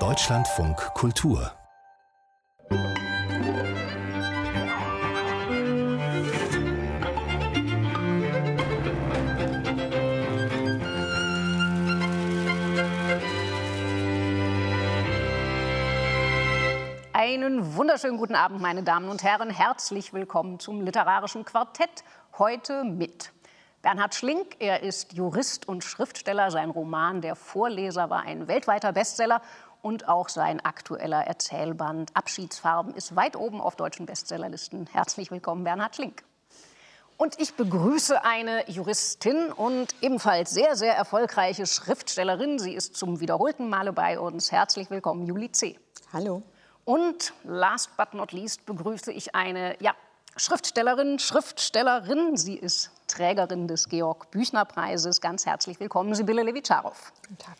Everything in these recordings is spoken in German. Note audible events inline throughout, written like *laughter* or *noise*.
Deutschlandfunk Kultur Einen wunderschönen guten Abend, meine Damen und Herren. Herzlich willkommen zum Literarischen Quartett. Heute mit Bernhard Schlink. Er ist Jurist und Schriftsteller. Sein Roman Der Vorleser war ein weltweiter Bestseller. Und auch sein aktueller Erzählband Abschiedsfarben ist weit oben auf deutschen Bestsellerlisten. Herzlich willkommen, Bernhard Schlink. Und ich begrüße eine Juristin und ebenfalls sehr, sehr erfolgreiche Schriftstellerin. Sie ist zum wiederholten Male bei uns. Herzlich willkommen, Juli C. Hallo. Und last but not least begrüße ich eine ja, Schriftstellerin, Schriftstellerin. Sie ist Trägerin des Georg-Büchner-Preises. Ganz herzlich willkommen, Sibylle Levitscharow. Guten Tag.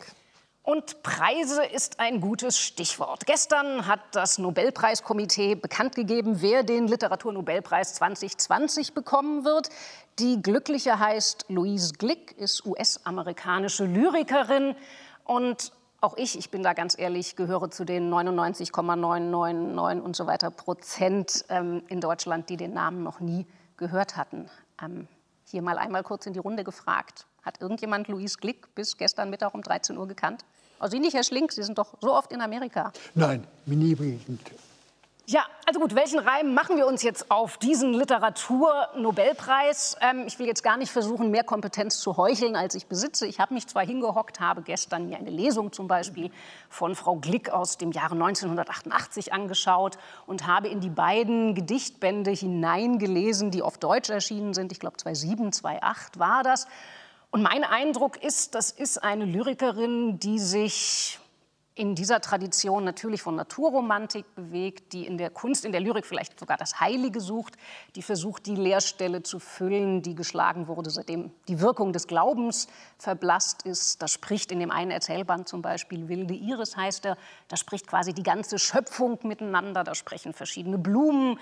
Und Preise ist ein gutes Stichwort. Gestern hat das Nobelpreiskomitee bekannt gegeben, wer den Literaturnobelpreis 2020 bekommen wird. Die Glückliche heißt Louise Glick, ist US-amerikanische Lyrikerin und auch ich, ich bin da ganz ehrlich, gehöre zu den 99,999 und so weiter Prozent ähm, in Deutschland, die den Namen noch nie gehört hatten. Ähm, hier mal einmal kurz in die Runde gefragt. Hat irgendjemand Louise Glick bis gestern Mittag um 13 Uhr gekannt? Also Sie nicht, Herr Schlink, Sie sind doch so oft in Amerika. Nein, nie begegnet. Ja, also gut, welchen Reim machen wir uns jetzt auf diesen Literatur-Nobelpreis? Ähm, ich will jetzt gar nicht versuchen, mehr Kompetenz zu heucheln, als ich besitze. Ich habe mich zwar hingehockt, habe gestern mir eine Lesung zum Beispiel von Frau Glick aus dem Jahre 1988 angeschaut und habe in die beiden Gedichtbände hineingelesen, die auf Deutsch erschienen sind. Ich glaube, 2007, 2008 war das. Und mein Eindruck ist, das ist eine Lyrikerin, die sich in dieser Tradition natürlich von Naturromantik bewegt, die in der Kunst, in der Lyrik vielleicht sogar das Heilige sucht, die versucht, die Leerstelle zu füllen, die geschlagen wurde, seitdem die Wirkung des Glaubens verblasst ist. Da spricht in dem einen Erzählband zum Beispiel Wilde Iris heißt er, da spricht quasi die ganze Schöpfung miteinander, da sprechen verschiedene Blumen,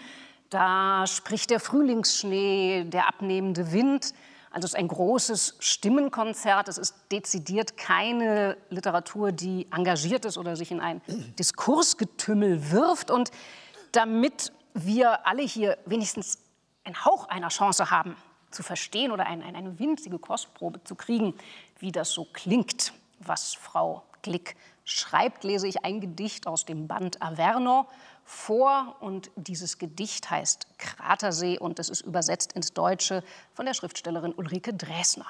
da spricht der Frühlingsschnee, der abnehmende Wind. Also es ist ein großes Stimmenkonzert. Es ist dezidiert keine Literatur, die engagiert ist oder sich in ein Diskursgetümmel wirft. Und damit wir alle hier wenigstens einen Hauch einer Chance haben, zu verstehen oder eine, eine winzige Kostprobe zu kriegen, wie das so klingt, was Frau Glick schreibt, lese ich ein Gedicht aus dem Band Averno vor und dieses Gedicht heißt Kratersee und es ist übersetzt ins Deutsche von der Schriftstellerin Ulrike Dresner.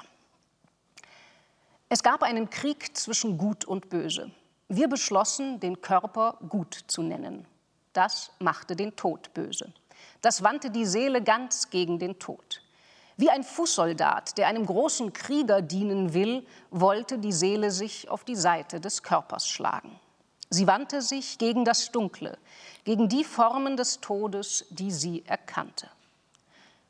Es gab einen Krieg zwischen Gut und Böse. Wir beschlossen, den Körper gut zu nennen. Das machte den Tod böse. Das wandte die Seele ganz gegen den Tod. Wie ein Fußsoldat, der einem großen Krieger dienen will, wollte die Seele sich auf die Seite des Körpers schlagen. Sie wandte sich gegen das Dunkle, gegen die Formen des Todes, die sie erkannte.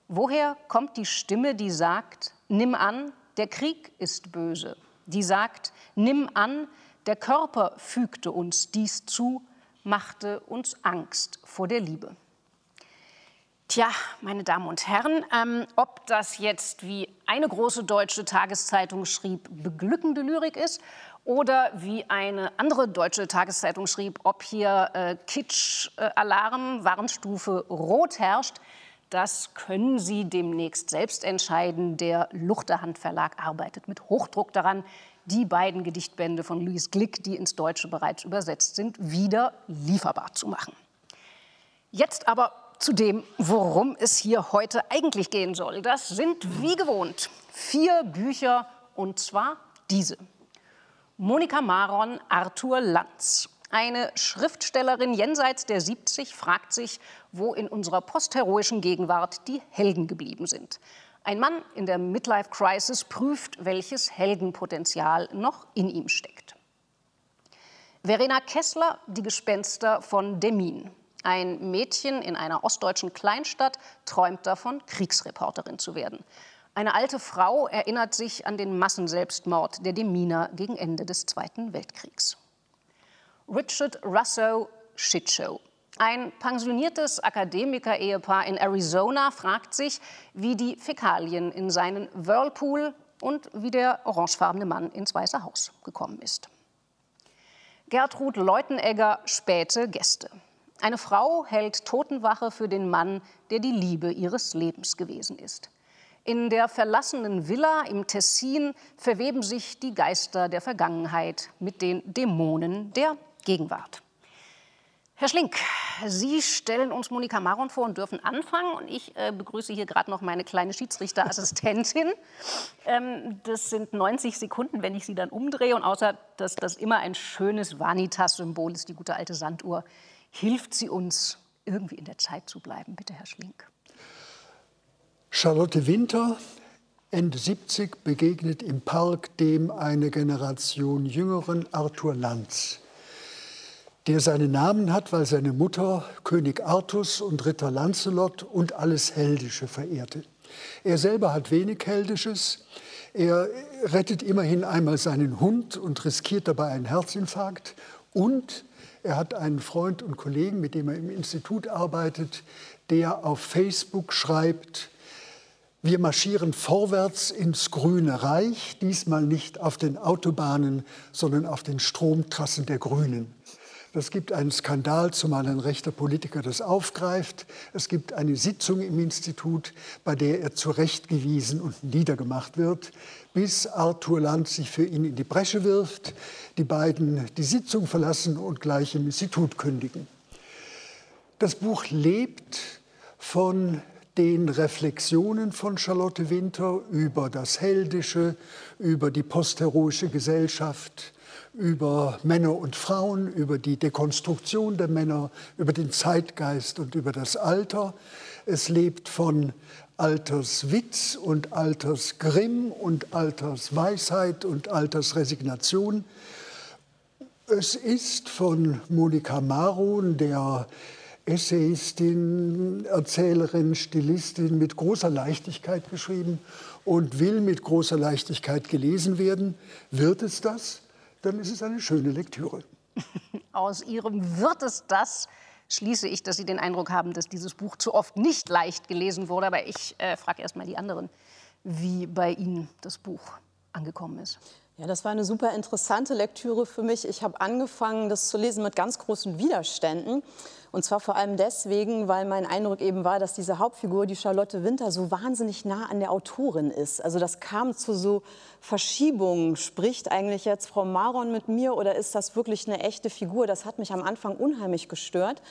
Woher kommt die Stimme, die sagt, nimm an, der Krieg ist böse, die sagt, nimm an, der Körper fügte uns dies zu, machte uns Angst vor der Liebe. Tja, meine Damen und Herren, ähm, ob das jetzt, wie eine große deutsche Tageszeitung schrieb, beglückende Lyrik ist oder wie eine andere deutsche Tageszeitung schrieb, ob hier äh, Kitsch-Alarm, Warnstufe Rot herrscht, das können Sie demnächst selbst entscheiden. Der Luchterhand Verlag arbeitet mit Hochdruck daran, die beiden Gedichtbände von Louis Glick, die ins Deutsche bereits übersetzt sind, wieder lieferbar zu machen. Jetzt aber zu dem, worum es hier heute eigentlich gehen soll. Das sind wie gewohnt vier Bücher und zwar diese. Monika Maron, Arthur Lanz. Eine Schriftstellerin jenseits der 70 fragt sich, wo in unserer postheroischen Gegenwart die Helden geblieben sind. Ein Mann in der Midlife Crisis prüft, welches Heldenpotenzial noch in ihm steckt. Verena Kessler, Die Gespenster von Demin. Ein Mädchen in einer ostdeutschen Kleinstadt träumt davon, Kriegsreporterin zu werden. Eine alte Frau erinnert sich an den Massenselbstmord der Deminer gegen Ende des Zweiten Weltkriegs. Richard Russo Shitshow. Ein pensioniertes Akademiker-Ehepaar in Arizona fragt sich, wie die Fäkalien in seinen Whirlpool und wie der orangefarbene Mann ins Weiße Haus gekommen ist. Gertrud Leutenegger, späte Gäste. Eine Frau hält Totenwache für den Mann, der die Liebe ihres Lebens gewesen ist. In der verlassenen Villa im Tessin verweben sich die Geister der Vergangenheit mit den Dämonen der Gegenwart. Herr Schlink, Sie stellen uns Monika Maron vor und dürfen anfangen. Und ich äh, begrüße hier gerade noch meine kleine Schiedsrichterassistentin. *laughs* ähm, das sind 90 Sekunden, wenn ich sie dann umdrehe. Und außer dass das immer ein schönes Vanitas-Symbol ist, die gute alte Sanduhr, hilft sie uns, irgendwie in der Zeit zu bleiben. Bitte, Herr Schlink. Charlotte Winter, Ende 70, begegnet im Park dem eine Generation jüngeren Arthur Lanz der seinen Namen hat, weil seine Mutter König Artus und Ritter Lancelot und alles Heldische verehrte. Er selber hat wenig Heldisches. Er rettet immerhin einmal seinen Hund und riskiert dabei einen Herzinfarkt. Und er hat einen Freund und Kollegen, mit dem er im Institut arbeitet, der auf Facebook schreibt, wir marschieren vorwärts ins grüne Reich, diesmal nicht auf den Autobahnen, sondern auf den Stromtrassen der Grünen. Es gibt einen Skandal, zumal ein rechter Politiker das aufgreift. Es gibt eine Sitzung im Institut, bei der er zurechtgewiesen und niedergemacht wird, bis Arthur Land sich für ihn in die Bresche wirft, die beiden die Sitzung verlassen und gleich im Institut kündigen. Das Buch lebt von den Reflexionen von Charlotte Winter über das Heldische, über die postheroische Gesellschaft, über Männer und Frauen, über die Dekonstruktion der Männer, über den Zeitgeist und über das Alter. Es lebt von Alterswitz und Altersgrimm und Altersweisheit und Altersresignation. Es ist von Monika Maron, der Essayistin, Erzählerin, Stilistin mit großer Leichtigkeit geschrieben und will mit großer Leichtigkeit gelesen werden. Wird es das? dann ist es eine schöne Lektüre. *laughs* Aus Ihrem wird es das schließe ich, dass Sie den Eindruck haben, dass dieses Buch zu oft nicht leicht gelesen wurde. Aber ich äh, frage erst mal die anderen, wie bei Ihnen das Buch angekommen ist. Ja, das war eine super interessante Lektüre für mich. Ich habe angefangen, das zu lesen mit ganz großen Widerständen. Und zwar vor allem deswegen, weil mein Eindruck eben war, dass diese Hauptfigur, die Charlotte Winter, so wahnsinnig nah an der Autorin ist. Also das kam zu so Verschiebungen. Spricht eigentlich jetzt Frau Maron mit mir oder ist das wirklich eine echte Figur? Das hat mich am Anfang unheimlich gestört.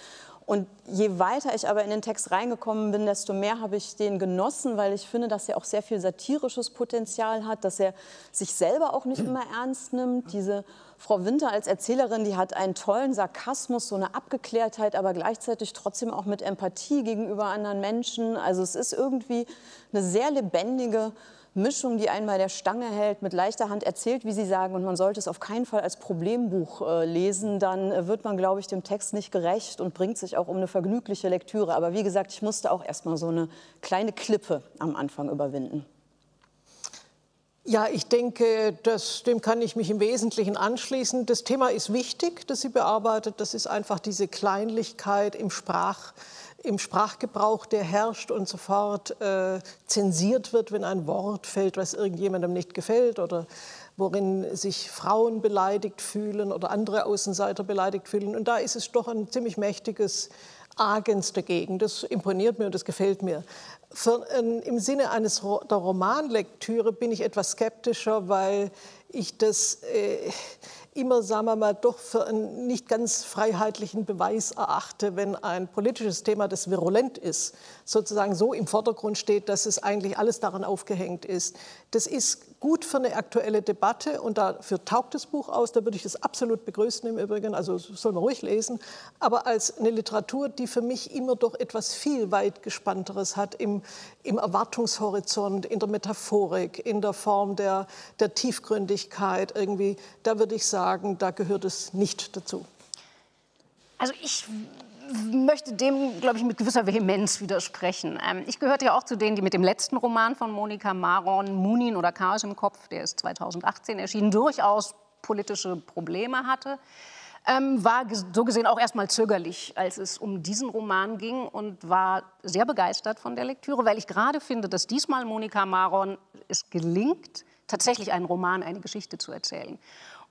Und je weiter ich aber in den Text reingekommen bin, desto mehr habe ich den genossen, weil ich finde, dass er auch sehr viel satirisches Potenzial hat, dass er sich selber auch nicht immer ernst nimmt. Diese Frau Winter als Erzählerin, die hat einen tollen Sarkasmus, so eine Abgeklärtheit, aber gleichzeitig trotzdem auch mit Empathie gegenüber anderen Menschen. Also es ist irgendwie eine sehr lebendige Mischung, die bei der Stange hält, mit leichter Hand erzählt, wie Sie sagen, und man sollte es auf keinen Fall als Problembuch äh, lesen, dann äh, wird man, glaube ich, dem Text nicht gerecht und bringt sich auch um eine vergnügliche Lektüre. Aber wie gesagt, ich musste auch erst mal so eine kleine Klippe am Anfang überwinden. Ja, ich denke, das, dem kann ich mich im Wesentlichen anschließen. Das Thema ist wichtig, das sie bearbeitet. Das ist einfach diese Kleinlichkeit im Sprach im Sprachgebrauch, der herrscht und sofort äh, zensiert wird, wenn ein Wort fällt, was irgendjemandem nicht gefällt oder worin sich Frauen beleidigt fühlen oder andere Außenseiter beleidigt fühlen. Und da ist es doch ein ziemlich mächtiges Agens dagegen. Das imponiert mir und das gefällt mir. Für, äh, Im Sinne eines der Romanlektüre bin ich etwas skeptischer, weil ich das äh, immer, sagen wir mal, doch für einen nicht ganz freiheitlichen Beweis erachte, wenn ein politisches Thema, das virulent ist, sozusagen so im Vordergrund steht, dass es eigentlich alles daran aufgehängt ist. Das ist gut für eine aktuelle Debatte und dafür taugt das Buch aus. Da würde ich das absolut begrüßen im Übrigen, also soll man ruhig lesen. Aber als eine Literatur, die für mich immer doch etwas viel weit gespannteres hat im, im Erwartungshorizont, in der Metaphorik, in der Form der, der Tiefgründigkeit irgendwie, da würde ich sagen, da gehört es nicht dazu. Also ich möchte dem, glaube ich, mit gewisser Vehemenz widersprechen. Ähm, ich gehörte ja auch zu denen, die mit dem letzten Roman von Monika Maron, Munin oder Chaos im Kopf, der ist 2018 erschienen, durchaus politische Probleme hatte. Ähm, war so gesehen auch erstmal zögerlich, als es um diesen Roman ging und war sehr begeistert von der Lektüre, weil ich gerade finde, dass diesmal Monika Maron es gelingt, tatsächlich einen Roman, eine Geschichte zu erzählen.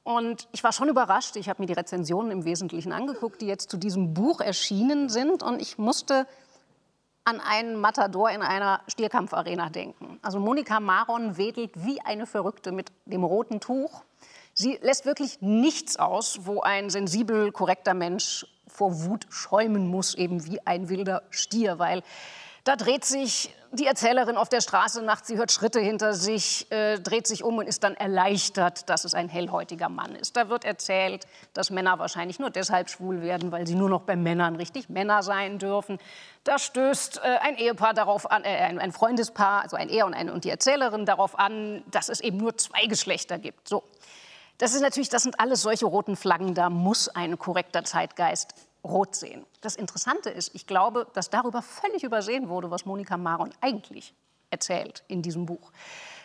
Und ich war schon überrascht. Ich habe mir die Rezensionen im Wesentlichen angeguckt, die jetzt zu diesem Buch erschienen sind. Und ich musste an einen Matador in einer Stierkampfarena denken. Also Monika Maron wedelt wie eine Verrückte mit dem roten Tuch. Sie lässt wirklich nichts aus, wo ein sensibel, korrekter Mensch vor Wut schäumen muss, eben wie ein wilder Stier, weil da dreht sich die Erzählerin auf der Straße nachts, sie hört Schritte hinter sich, äh, dreht sich um und ist dann erleichtert, dass es ein hellhäutiger Mann ist. Da wird erzählt, dass Männer wahrscheinlich nur deshalb schwul werden, weil sie nur noch bei Männern richtig Männer sein dürfen. Da stößt äh, ein Ehepaar darauf an, äh, ein, ein, Freundespaar, also ein Er und, eine, und die Erzählerin darauf an, dass es eben nur zwei Geschlechter gibt. So. Das ist natürlich, das sind alles solche roten Flaggen, da muss ein korrekter Zeitgeist rot sehen. Das Interessante ist, ich glaube, dass darüber völlig übersehen wurde, was Monika Maron eigentlich erzählt in diesem Buch.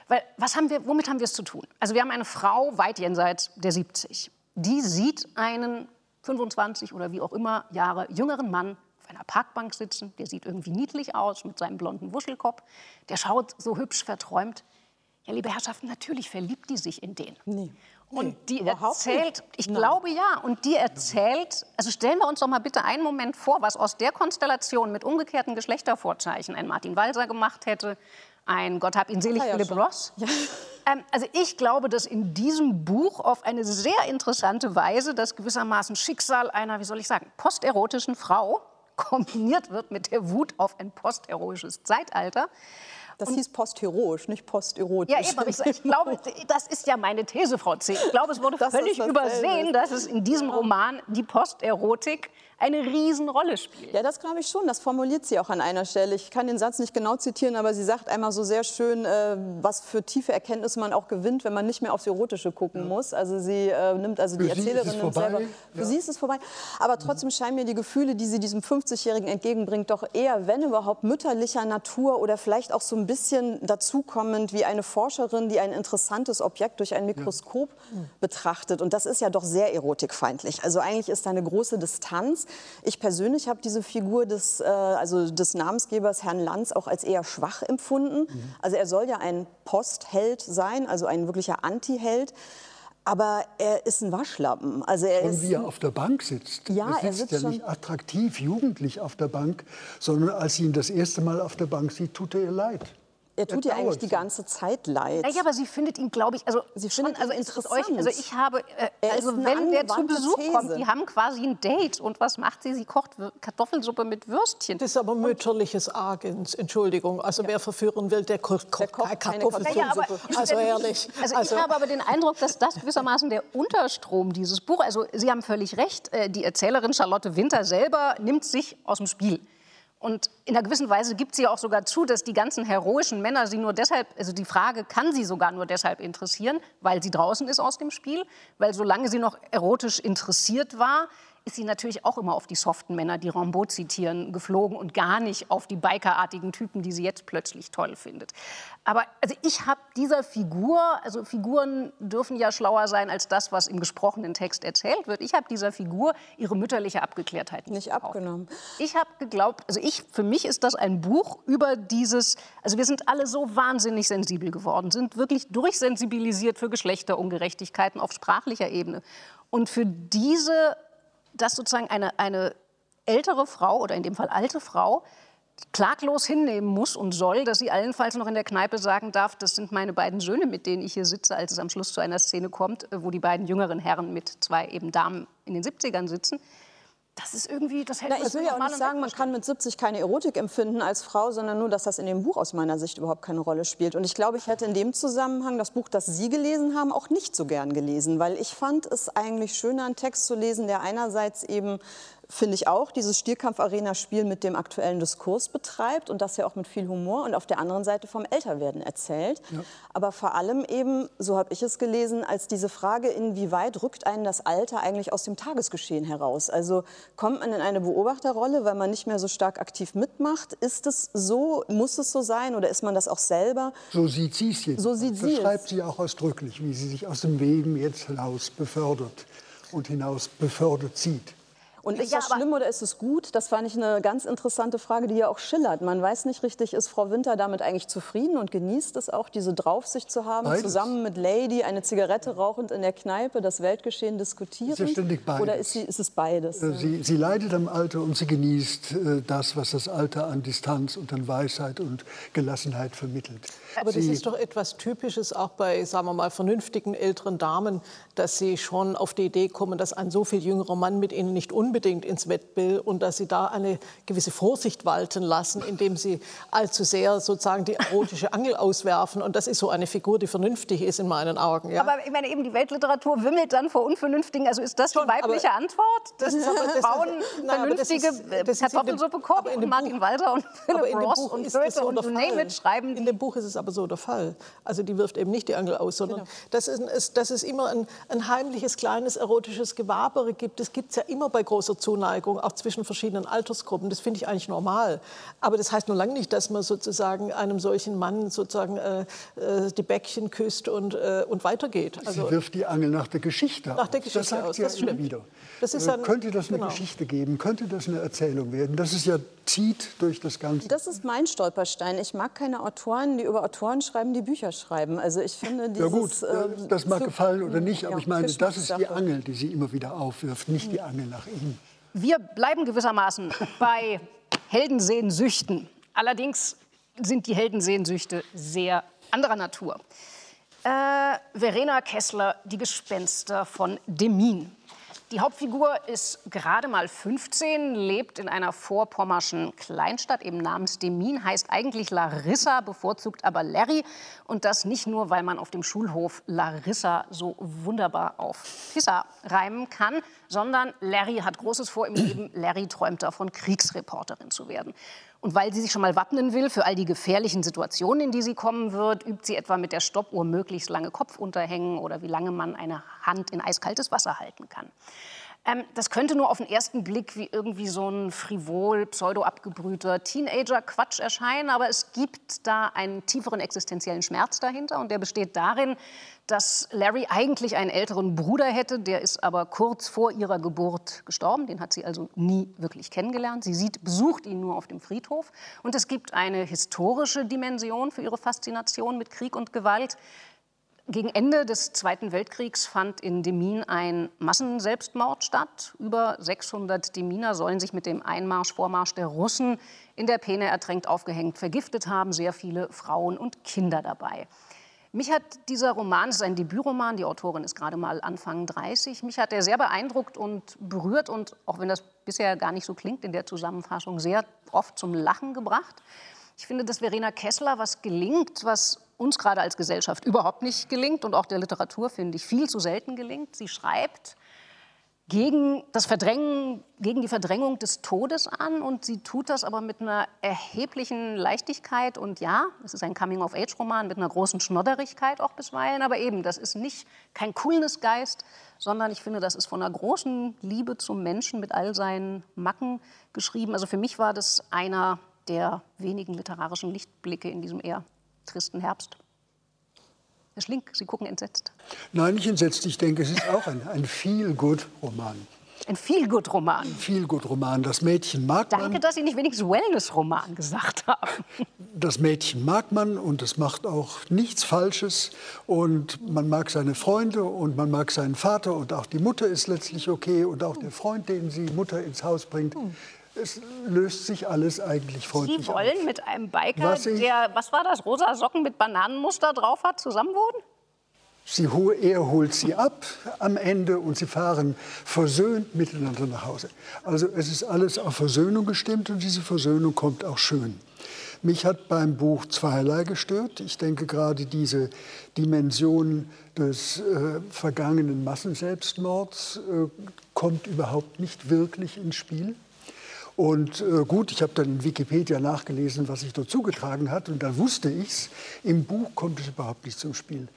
Weil was haben wir, womit haben wir es zu tun? Also wir haben eine Frau weit jenseits der 70. Die sieht einen 25 oder wie auch immer Jahre jüngeren Mann auf einer Parkbank sitzen. Der sieht irgendwie niedlich aus mit seinem blonden Wuschelkopf. Der schaut so hübsch verträumt. Ja, liebe Herrschaften, natürlich verliebt die sich in den. Nee. Und die erzählt, ich Nein. glaube ja, und die erzählt, also stellen wir uns doch mal bitte einen Moment vor, was aus der Konstellation mit umgekehrten Geschlechtervorzeichen ein Martin Walser gemacht hätte, ein Gott hab ihn selig ja Philipp Ross. Ja. Ähm, also ich glaube, dass in diesem Buch auf eine sehr interessante Weise das gewissermaßen Schicksal einer, wie soll ich sagen, posterotischen Frau *laughs* kombiniert wird mit der Wut auf ein posterotisches Zeitalter. Das und hieß postheroisch, nicht posterotisch. Ja, eben, aber ich, *laughs* ich, glaube, das ist ja meine These, Frau C. Ich glaube, es wurde das völlig übersehen, dass es in diesem Roman die Posterotik eine Riesenrolle spielt. Ja, das glaube ich schon. Das formuliert sie auch an einer Stelle. Ich kann den Satz nicht genau zitieren, aber sie sagt einmal so sehr schön, äh, was für tiefe Erkenntnisse man auch gewinnt, wenn man nicht mehr aufs Erotische gucken ja. muss. Also sie äh, nimmt also für die Erzählerin nimmt selber. Für ja. sie ist es vorbei. Aber trotzdem scheinen mir die Gefühle, die sie diesem 50-Jährigen entgegenbringt, doch eher, wenn überhaupt, mütterlicher Natur oder vielleicht auch so ein bisschen dazukommend wie eine Forscherin, die ein interessantes Objekt durch ein Mikroskop ja. betrachtet. Und das ist ja doch sehr erotikfeindlich. Also eigentlich ist da eine große Distanz. Ich persönlich habe diese Figur des, äh, also des Namensgebers Herrn Lanz auch als eher schwach empfunden. Mhm. Also er soll ja ein Postheld sein, also ein wirklicher Antiheld. Aber er ist ein Waschlappen. Also er Schon ist wie er auf der Bank sitzt. Ja, er, sitzt er sitzt ja nicht attraktiv, jugendlich auf der Bank, sondern als sie ihn das erste Mal auf der Bank sieht, tut er ihr leid. Er tut ihr eigentlich die ganze Zeit leid. Ja, aber sie findet ihn, glaube ich, also sie findet also interessant. Euch, also ich habe, äh, also wenn der zu Besuch These. kommt, die haben quasi ein Date und was macht sie? Sie kocht Kartoffelsuppe mit Würstchen. Das ist aber mütterliches Agens, Entschuldigung. Also ja. wer verführen will, der kocht, der kocht Kartoffelsuppe. Ja, also ehrlich. Also, also, ich habe aber den Eindruck, dass das gewissermaßen der Unterstrom dieses Buch, also Sie haben völlig recht, äh, die Erzählerin Charlotte Winter selber nimmt sich aus dem Spiel. Und in einer gewissen Weise gibt sie auch sogar zu, dass die ganzen heroischen Männer sie nur deshalb, also die Frage kann sie sogar nur deshalb interessieren, weil sie draußen ist aus dem Spiel, weil solange sie noch erotisch interessiert war, ist sie natürlich auch immer auf die soften Männer, die Rambo zitieren, geflogen und gar nicht auf die bikerartigen Typen, die sie jetzt plötzlich toll findet. Aber also ich habe dieser Figur, also Figuren dürfen ja schlauer sein als das, was im gesprochenen Text erzählt wird. Ich habe dieser Figur ihre mütterliche Abgeklärtheit nicht, nicht abgenommen. Ich habe geglaubt, also ich, für mich ist das ein Buch über dieses, also wir sind alle so wahnsinnig sensibel geworden, sind wirklich durchsensibilisiert für Geschlechterungerechtigkeiten auf sprachlicher Ebene. Und für diese dass sozusagen eine, eine ältere Frau oder in dem Fall alte Frau klaglos hinnehmen muss und soll, dass sie allenfalls noch in der Kneipe sagen darf, das sind meine beiden Söhne, mit denen ich hier sitze, als es am Schluss zu einer Szene kommt, wo die beiden jüngeren Herren mit zwei eben Damen in den 70ern sitzen das ist irgendwie, das hält Na, Ich will ja auch nicht sagen, man kann mit 70 keine Erotik empfinden als Frau, sondern nur, dass das in dem Buch aus meiner Sicht überhaupt keine Rolle spielt. Und ich glaube, ich hätte in dem Zusammenhang das Buch, das Sie gelesen haben, auch nicht so gern gelesen, weil ich fand es eigentlich schöner, einen Text zu lesen, der einerseits eben finde ich auch, dieses Stierkampf-Arena-Spiel mit dem aktuellen Diskurs betreibt und das ja auch mit viel Humor und auf der anderen Seite vom Älterwerden erzählt. Ja. Aber vor allem eben, so habe ich es gelesen, als diese Frage, inwieweit rückt einen das Alter eigentlich aus dem Tagesgeschehen heraus? Also kommt man in eine Beobachterrolle, weil man nicht mehr so stark aktiv mitmacht? Ist es so? Muss es so sein oder ist man das auch selber? So sieht sie es jetzt. So sieht sie schreibt sie auch ausdrücklich, wie sie sich aus dem Leben jetzt hinaus befördert und hinaus befördert sieht. Und ist Ja, das schlimm oder ist es gut? Das fand ich eine ganz interessante Frage, die ja auch schillert. Man weiß nicht richtig, ist Frau Winter damit eigentlich zufrieden und genießt es auch, diese Draufsicht zu haben, Beides. zusammen mit Lady eine Zigarette rauchend in der Kneipe, das Weltgeschehen diskutieren? Ist ja ständig beides. Oder ist, sie, ist es beides? Äh, Sie, sie leidet am Alter und sie genießt äh, das, was das Alter an Distanz und an Weisheit und Gelassenheit vermittelt. Aber das sie, ist doch etwas Typisches auch bei, sagen wir mal, vernünftigen älteren Damen, dass sie schon auf die Idee kommen, dass ein so viel jüngerer Mann mit ihnen nicht unbedingt ins Bett will und dass sie da eine gewisse Vorsicht walten lassen, indem sie allzu sehr sozusagen die erotische Angel auswerfen. Und das ist so eine Figur, die vernünftig ist in meinen Augen. Ja? Aber ich meine, eben die Weltliteratur wimmelt dann vor Unvernünftigen. Also ist das Schon, die weibliche aber- Antwort? Dass Das *laughs* ist aber- das ist- Frauen Nein, das vernünftige ist- das ist Kartoffelsuppe kochen und Martin Walter und Aber Philip in dem Ross und ist das Goethe so und name it schreiben In dem Buch ist es aber so der Fall. Also die wirft eben nicht die Angel aus, sondern Genau. dass, es, es, dass es immer ein, ein heimliches, kleines erotisches Gewabere gibt. Das gibt es ja immer bei großer Zuneigung, auch zwischen verschiedenen Altersgruppen. Das finde ich eigentlich normal. Aber das heißt nur lange nicht, dass man sozusagen einem solchen Mann sozusagen äh, äh, die Bäckchen küsst und, äh, und weitergeht. sie Also wirft die Angel nach der Geschichte Nach der. Geschichte das sagt aus, sie ja das immer stimmt. wieder. Das ist Äh, ein- könnte das eine genau. Geschichte geben? Könnte das eine Erzählung werden? Das ist ja zieht durch das Ganze. Das ist mein Stolperstein. Ich mag keine Autoren, die über Autoren schreiben, die Bücher schreiben. Also ich finde ja dieses... gut, äh, ähm, das mag zu- gefallen oder nicht, aber Ja, ich meine, das ist die. Angel, die sie immer wieder aufwirft, nicht die Angel nach ihm. Wir bleiben gewissermaßen *laughs* bei Heldensehnsüchten. Allerdings sind die Heldensehnsüchte sehr anderer Natur. Äh, Verena Kessler, die Gespenster von Demin. Die Hauptfigur ist gerade mal 15, lebt in einer vorpommerschen Kleinstadt eben namens Demin, heißt eigentlich Larissa, bevorzugt aber Larry. Und das nicht nur, weil man auf dem Schulhof Larissa so wunderbar auf Pissa reimen kann, sondern Larry hat Großes vor im Leben. Larry träumt davon, Kriegsreporterin zu werden. Und weil sie sich schon mal wappnen will für all die gefährlichen Situationen, in die sie kommen wird, übt sie etwa mit der Stoppuhr möglichst lange Kopfunterhängen oder wie lange man eine Hand in eiskaltes Wasser halten kann. Ähm, das könnte nur auf den ersten Blick wie irgendwie so ein frivol, pseudo-abgebrühter Teenager-Quatsch erscheinen, aber es gibt da einen tieferen existenziellen Schmerz dahinter und der besteht darin, dass Larry eigentlich einen älteren Bruder hätte, der ist aber kurz vor ihrer Geburt gestorben, den hat sie also nie wirklich kennengelernt. Sie sieht, besucht ihn nur auf dem Friedhof und es gibt eine historische Dimension für ihre Faszination mit Krieg und Gewalt. Gegen Ende des Zweiten Weltkriegs fand in Demin ein Massenselbstmord statt. Über 600 Deminer sollen sich mit dem Einmarsch, Vormarsch der Russen in der Peene ertränkt, aufgehängt, vergiftet haben. Sehr viele Frauen und Kinder dabei. Mich hat dieser Roman, es ist ein Debütroman, die Autorin ist gerade mal Anfang 30, mich hat er sehr beeindruckt und berührt und, auch wenn das bisher gar nicht so klingt in der Zusammenfassung, sehr oft zum Lachen gebracht. Ich finde, dass Verena Kessler was gelingt, was uns gerade als Gesellschaft überhaupt nicht gelingt und auch der Literatur, finde ich, viel zu selten gelingt. Sie schreibt gegen, das Verdrängen, gegen die Verdrängung des Todes an und sie tut das aber mit einer erheblichen Leichtigkeit und ja, es ist ein Coming-of-Age-Roman mit einer großen Schnodderigkeit auch bisweilen, aber eben, das ist nicht kein Coolness-Geist, sondern ich finde, das ist von einer großen Liebe zum Menschen mit all seinen Macken geschrieben. Also für mich war das einer der wenigen literarischen Lichtblicke in diesem eher tristen Herbst. Herr Schlink, Sie gucken entsetzt. Nein, nicht entsetzt. Ich denke, es ist auch ein, ein Feel-Good-Roman. Ein Feelgood-Roman. Feel-Good-Roman. Das Mädchen mag Danke, man. dass Sie nicht wenigstens Wellness-Roman gesagt haben. Das Mädchen mag man und es macht auch nichts Falsches. Und man mag seine Freunde und man mag seinen Vater und auch die Mutter ist letztlich okay und auch der Freund, den sie Mutter ins Haus bringt. Es löst sich alles eigentlich freundlich Sie auf. wollen mit einem Biker, Was ich- der, was war das, rosa Socken mit Bananenmuster drauf hat, zusammenwohnen? Sie, ho- er holt sie ab am Ende und sie fahren versöhnt miteinander nach Hause. Also es ist alles auf Versöhnung gestimmt und diese Versöhnung kommt auch schön. Mich hat beim Buch zweierlei gestört. Ich denke gerade diese Dimension des äh, vergangenen Massenselbstmords äh, kommt überhaupt nicht wirklich ins Spiel. Und äh, gut, ich habe dann in Wikipedia nachgelesen, was sich dort zugetragen hat. Und dann wusste ich's. Im Buch kommt es überhaupt nicht zum Spiel.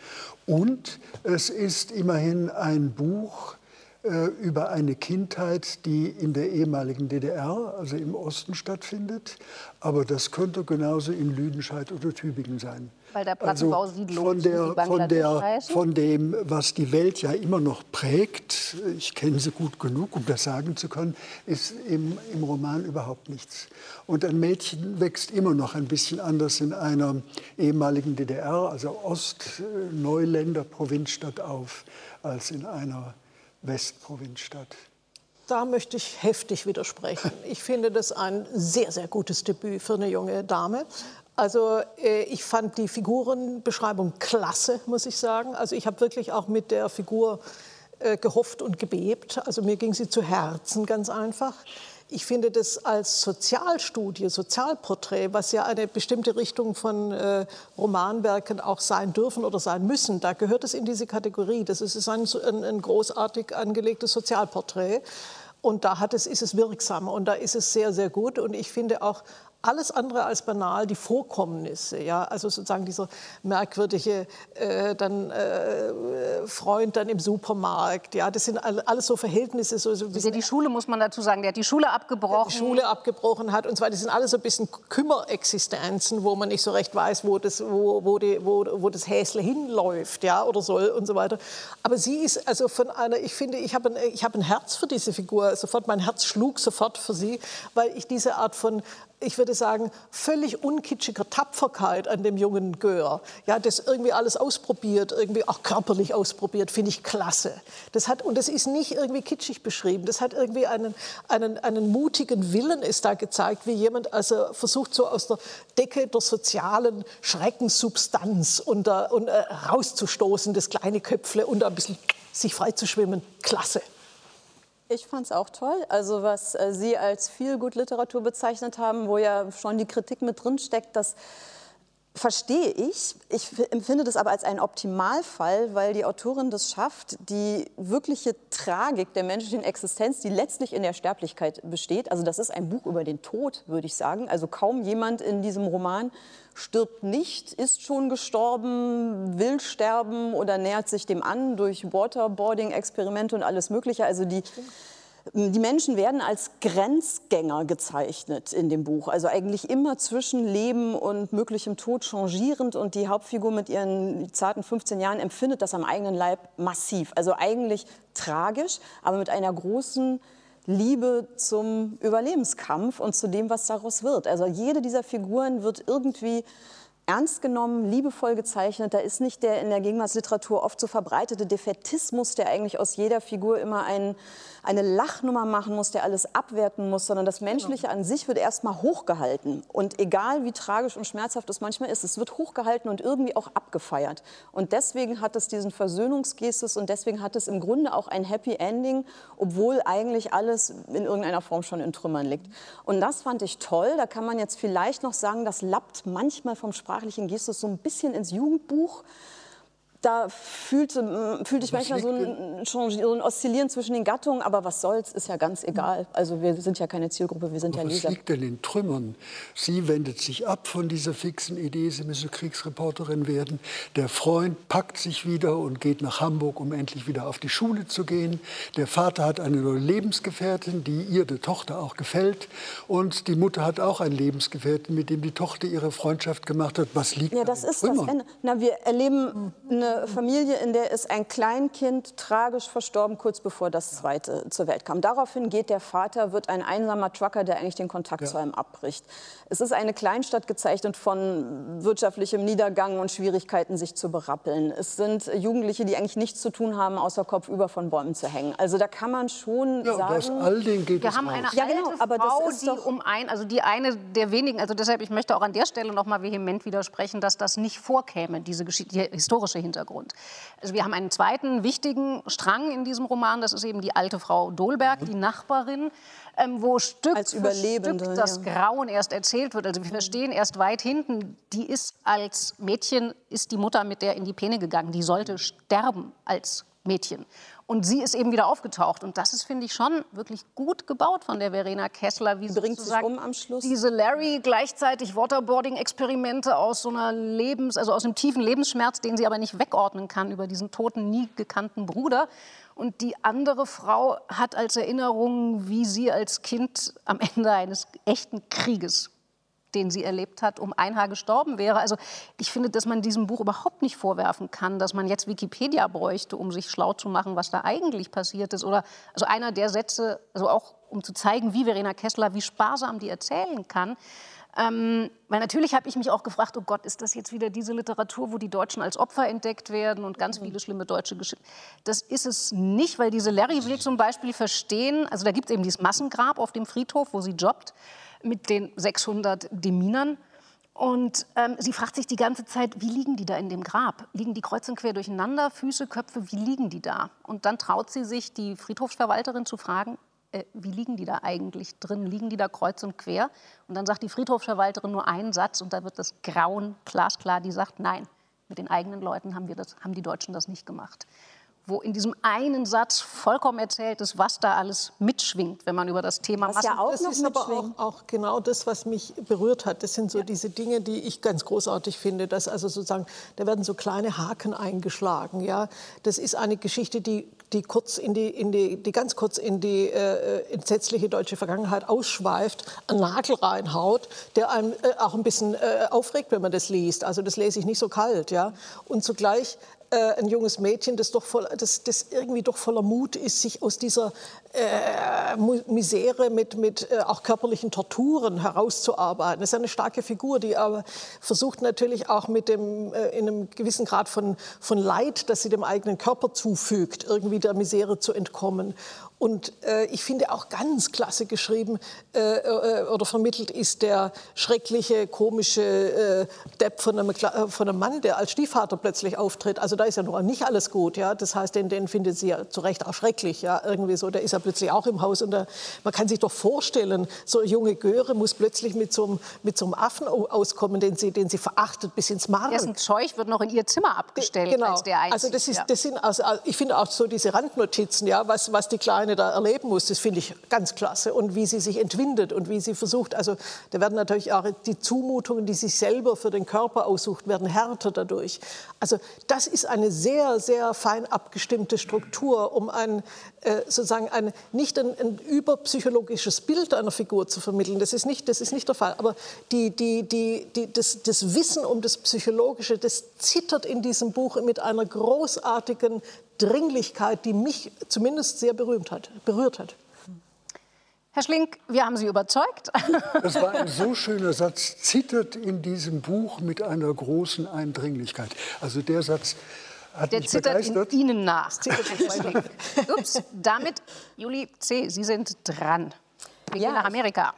Und es ist immerhin ein Buch, äh, über eine Kindheit, die in der ehemaligen DDR, also im Osten stattfindet. Aber das könnte genauso in Lüdenscheid oder Tübingen sein. Weil der Plattenbausiedlung also von, der, von, der, von dem, was die Welt ja immer noch prägt, ich kenne sie gut genug, um das sagen zu können, ist im, im Roman überhaupt nichts. Und ein Mädchen wächst immer noch ein bisschen anders in einer ehemaligen DDR, also Ostneuländer Provinzstadt auf, als in einer Westprovinzstadt. Da möchte ich heftig widersprechen. Ich finde das ein sehr, sehr gutes Debüt für eine junge Dame. Also äh, ich fand die Figurenbeschreibung klasse, muss ich sagen. Also ich habe wirklich auch mit der Figur äh, gehofft und gebebt. Also mir ging sie zu Herzen ganz einfach. Ich finde das als Sozialstudie, Sozialporträt, was ja eine bestimmte Richtung von äh, Romanwerken auch sein dürfen oder sein müssen, da gehört es in diese Kategorie. Das ist ein, ein, ein großartig angelegtes Sozialporträt. Und da hat es, ist es wirksam und da ist es sehr, sehr gut. Und ich finde auch alles andere als banal die Vorkommnisse, ja, also sozusagen dieser merkwürdige äh, dann äh, Freund dann im Supermarkt, ja, das sind alles so Verhältnisse. So, so also die Schule muss man dazu sagen, der hat die Schule abgebrochen. Die Schule abgebrochen hat und zwar, das sind alles so ein bisschen Kümmerexistenzen, wo man nicht so recht weiß, wo das, wo, wo, die, wo, wo das Häsle hinläuft, ja, oder soll und so weiter. Aber sie ist also von einer, ich finde, ich habe ein, ich habe ein Herz für diese Figur, sofort mein Herz schlug sofort für sie, weil ich diese Art von ich würde sagen, völlig unkitschiger Tapferkeit an dem jungen Gör. Ja, das irgendwie alles ausprobiert, irgendwie auch körperlich ausprobiert, finde ich klasse. Das hat, und das ist nicht irgendwie kitschig beschrieben. Das hat irgendwie einen, einen, einen mutigen Willen ist da gezeigt, wie jemand also versucht, so aus der Decke der sozialen Schreckenssubstanz und, uh, und uh, rauszustoßen, das kleine Köpfle und ein bisschen sich frei zu schwimmen. Klasse. Ich fand es auch toll. Also was äh, Sie als viel gut Literatur bezeichnet haben, wo ja schon die Kritik mit drin steckt, das verstehe ich. Ich empfinde das aber als einen Optimalfall, weil die Autorin das schafft, die wirkliche Tragik der menschlichen Existenz, die letztlich in der Sterblichkeit besteht. Also das ist ein Buch über den Tod, würde ich sagen. Also kaum jemand in diesem Roman stirbt nicht, ist schon gestorben, will sterben oder nähert sich dem an durch Waterboarding-Experimente und alles Mögliche. Also die, die Menschen werden als Grenzgänger gezeichnet in dem Buch. Also eigentlich immer zwischen Leben und möglichem Tod changierend. Und die Hauptfigur mit ihren zarten 15 Jahren empfindet das am eigenen Leib massiv. Also eigentlich tragisch, aber mit einer großen Liebe zum Überlebenskampf und zu dem, was daraus wird. Also jede dieser Figuren wird irgendwie ernst genommen, liebevoll gezeichnet. Da ist nicht der in der Gegenwartsliteratur oft so verbreitete Defetismus, der eigentlich aus jeder Figur immer ein, eine Lachnummer machen muss, der alles abwerten muss, sondern das Menschliche genau. an sich wird erstmal hochgehalten. Und egal wie tragisch und schmerzhaft es manchmal ist, es wird hochgehalten und irgendwie auch abgefeiert. Und deswegen hat es diesen Versöhnungsgestus und deswegen hat es im Grunde auch ein Happy Ending, obwohl eigentlich alles in irgendeiner Form schon in Trümmern liegt. Und das fand ich toll. Da kann man jetzt vielleicht noch sagen, das lappt manchmal vom Sprach sprachlichen Gestus so ein bisschen ins Jugendbuch da fühlte, fühlte ich manchmal so ein, so ein, Oszillieren zwischen den Gattungen, aber was soll's, ist ja ganz egal. Also wir sind ja keine Zielgruppe, wir sind aber ja Leser. Was liegt denn in Trümmern? Sie wendet sich ab von dieser fixen Idee, sie müsse Kriegsreporterin werden. Der Freund packt sich wieder und geht nach Hamburg, um endlich wieder auf die Schule zu gehen. Der Vater hat eine neue Lebensgefährtin, die ihr, der Tochter, auch gefällt. Und die Mutter hat auch einen Lebensgefährten, mit dem die Tochter ihre Freundschaft gemacht hat. Was liegt ja, das in ist Trümmern? das Ende. Na, wir erleben eine Familie, in der ist ein Kleinkind tragisch verstorben, kurz bevor das zweite zur Welt kam. Daraufhin geht der Vater, wird ein einsamer Trucker, der eigentlich den Kontakt ja. zu einem abbricht. Es ist eine Kleinstadt gezeichnet von wirtschaftlichem Niedergang und Schwierigkeiten, sich zu berappeln. Es sind Jugendliche, die eigentlich nichts zu tun haben, außer kopfüber von Bäumen zu hängen. Also da kann man schon ja, sagen... Aus all den geht wir haben eine ja, genau, aber Frau, das ist die um ein, also die eine der wenigen, also deshalb, ich möchte auch an der Stelle noch mal vehement widersprechen, dass das nicht vorkäme, diese Geschichte, historische Hintergrund. Hintergrund. Also wir haben einen zweiten wichtigen Strang in diesem Roman, das ist eben die alte Frau Dolberg, die Nachbarin, ähm, wo Stück als für Stück das ja. Grauen erst erzählt wird. Also wir verstehen erst weit hinten, die ist als Mädchen, ist die Mutter mit der in die Pene gegangen. Die sollte sterben als Mädchen. Und sie ist eben wieder aufgetaucht. Und das ist, finde ich, schon wirklich gut gebaut von der Verena Kessler. Wie Bringt sich um am Schluss. Diese Larry gleichzeitig Waterboarding-Experimente aus so einer Lebens, also aus einem tiefen Lebensschmerz, den sie aber nicht wegordnen kann über diesen toten, nie gekannten Bruder Und die andere Frau hat als Erinnerung, wie sie als Kind am Ende eines echten Krieges den sie erlebt hat, um ein Haar gestorben wäre. Also ich finde, dass man diesem Buch überhaupt nicht vorwerfen kann, dass man jetzt Wikipedia bräuchte, um sich schlau zu machen, was da eigentlich passiert ist. Oder also einer der Sätze, also auch um zu zeigen, wie Verena Kessler, wie sparsam die erzählen kann. Ähm, weil natürlich habe ich mich auch gefragt, oh Gott, ist das jetzt wieder diese Literatur, wo die Deutschen als Opfer entdeckt werden und ganz viele schlimme deutsche Geschichten. Das ist es nicht, weil diese Larry will zum Beispiel verstehen, also da gibt es eben dieses Massengrab auf dem Friedhof, wo sie jobbt mit den 600 Deminern. Und ähm, sie fragt sich die ganze Zeit, wie liegen die da in dem Grab? Liegen die kreuz und quer durcheinander, Füße, Köpfe, wie liegen die da? Und dann traut sie sich, die Friedhofsverwalterin zu fragen, äh, wie liegen die da eigentlich drin? Liegen die da kreuz und quer? Und dann sagt die Friedhofsverwalterin nur einen Satz und da wird das Grauen glasklar, die sagt, nein, mit den eigenen Leuten haben, wir das, haben die Deutschen das nicht gemacht wo in diesem einen Satz vollkommen erzählt ist, was da alles mitschwingt, wenn man über das Thema was ja auch Das ist aber auch, auch, genau das, was mich berührt hat. Das sind so ja. diese Dinge, die ich ganz großartig finde. Dass also sozusagen, da werden so kleine Haken eingeschlagen. Ja? Das ist eine Geschichte, die, die, kurz in die, in die, die ganz kurz in die äh, entsetzliche deutsche Vergangenheit ausschweift, einen Nagel reinhaut, der einem äh, auch ein bisschen äh, aufregt, wenn man das liest. Also das lese ich nicht so kalt. Ja? Und zugleich äh, ein junges Mädchen, das, doch voll, das, das irgendwie doch voller Mut ist, sich aus dieser äh, Misere mit, mit äh, auch körperlichen Torturen herauszuarbeiten. Das ist eine starke Figur, die aber versucht natürlich auch mit dem, äh, in einem gewissen Grad von, von Leid, das sie dem eigenen Körper zufügt, irgendwie der Misere zu entkommen. Und äh, ich finde auch ganz klasse geschrieben äh, äh, oder vermittelt ist der schreckliche, komische äh, Depp von einem, äh, von einem Mann, der als Stiefvater plötzlich auftritt. Also da ist ja noch nicht alles gut. Ja? Das heißt, den, den findet sie ja zu Recht auch schrecklich. Ja? Irgendwie so, der ist ja plötzlich auch im Haus. Und da, man kann sich doch vorstellen, so eine junge Göre muss plötzlich mit so einem, mit so einem Affen auskommen, den sie, den sie verachtet bis ins Mark. Dessen Zeug wird noch in ihr Zimmer abgestellt, genau. als der einzig, Also das, ist, das sind, also, ich finde auch so diese Randnotizen, ja, was, was die Kleine eine da erleben muss, das finde ich ganz klasse. Und wie sie sich entwindet und wie sie versucht, also da werden natürlich auch die Zumutungen, die sie selber für den Körper aussucht, werden härter dadurch. Also das ist eine sehr, sehr fein abgestimmte Struktur, um ein, äh, sozusagen ein, nicht ein, ein, überpsychologisches Bild einer Figur zu vermitteln. Das ist nicht, das ist nicht der Fall. Aber die, die, die, die, das, das Wissen um das Psychologische, das zittert in diesem Buch mit einer großartigen Dringlichkeit, die mich zumindest sehr berühmt hat, berührt hat. Herr Schlink, wir haben Sie überzeugt. *laughs* Das war ein so *laughs* schöner Satz, zittert in diesem Buch mit einer großen Eindringlichkeit. Also der Satz hat der mich zittert begeistert. In Ihnen nach. *laughs* Ups, damit, Juli C., Sie sind dran. Wir ja, gehen nach Amerika.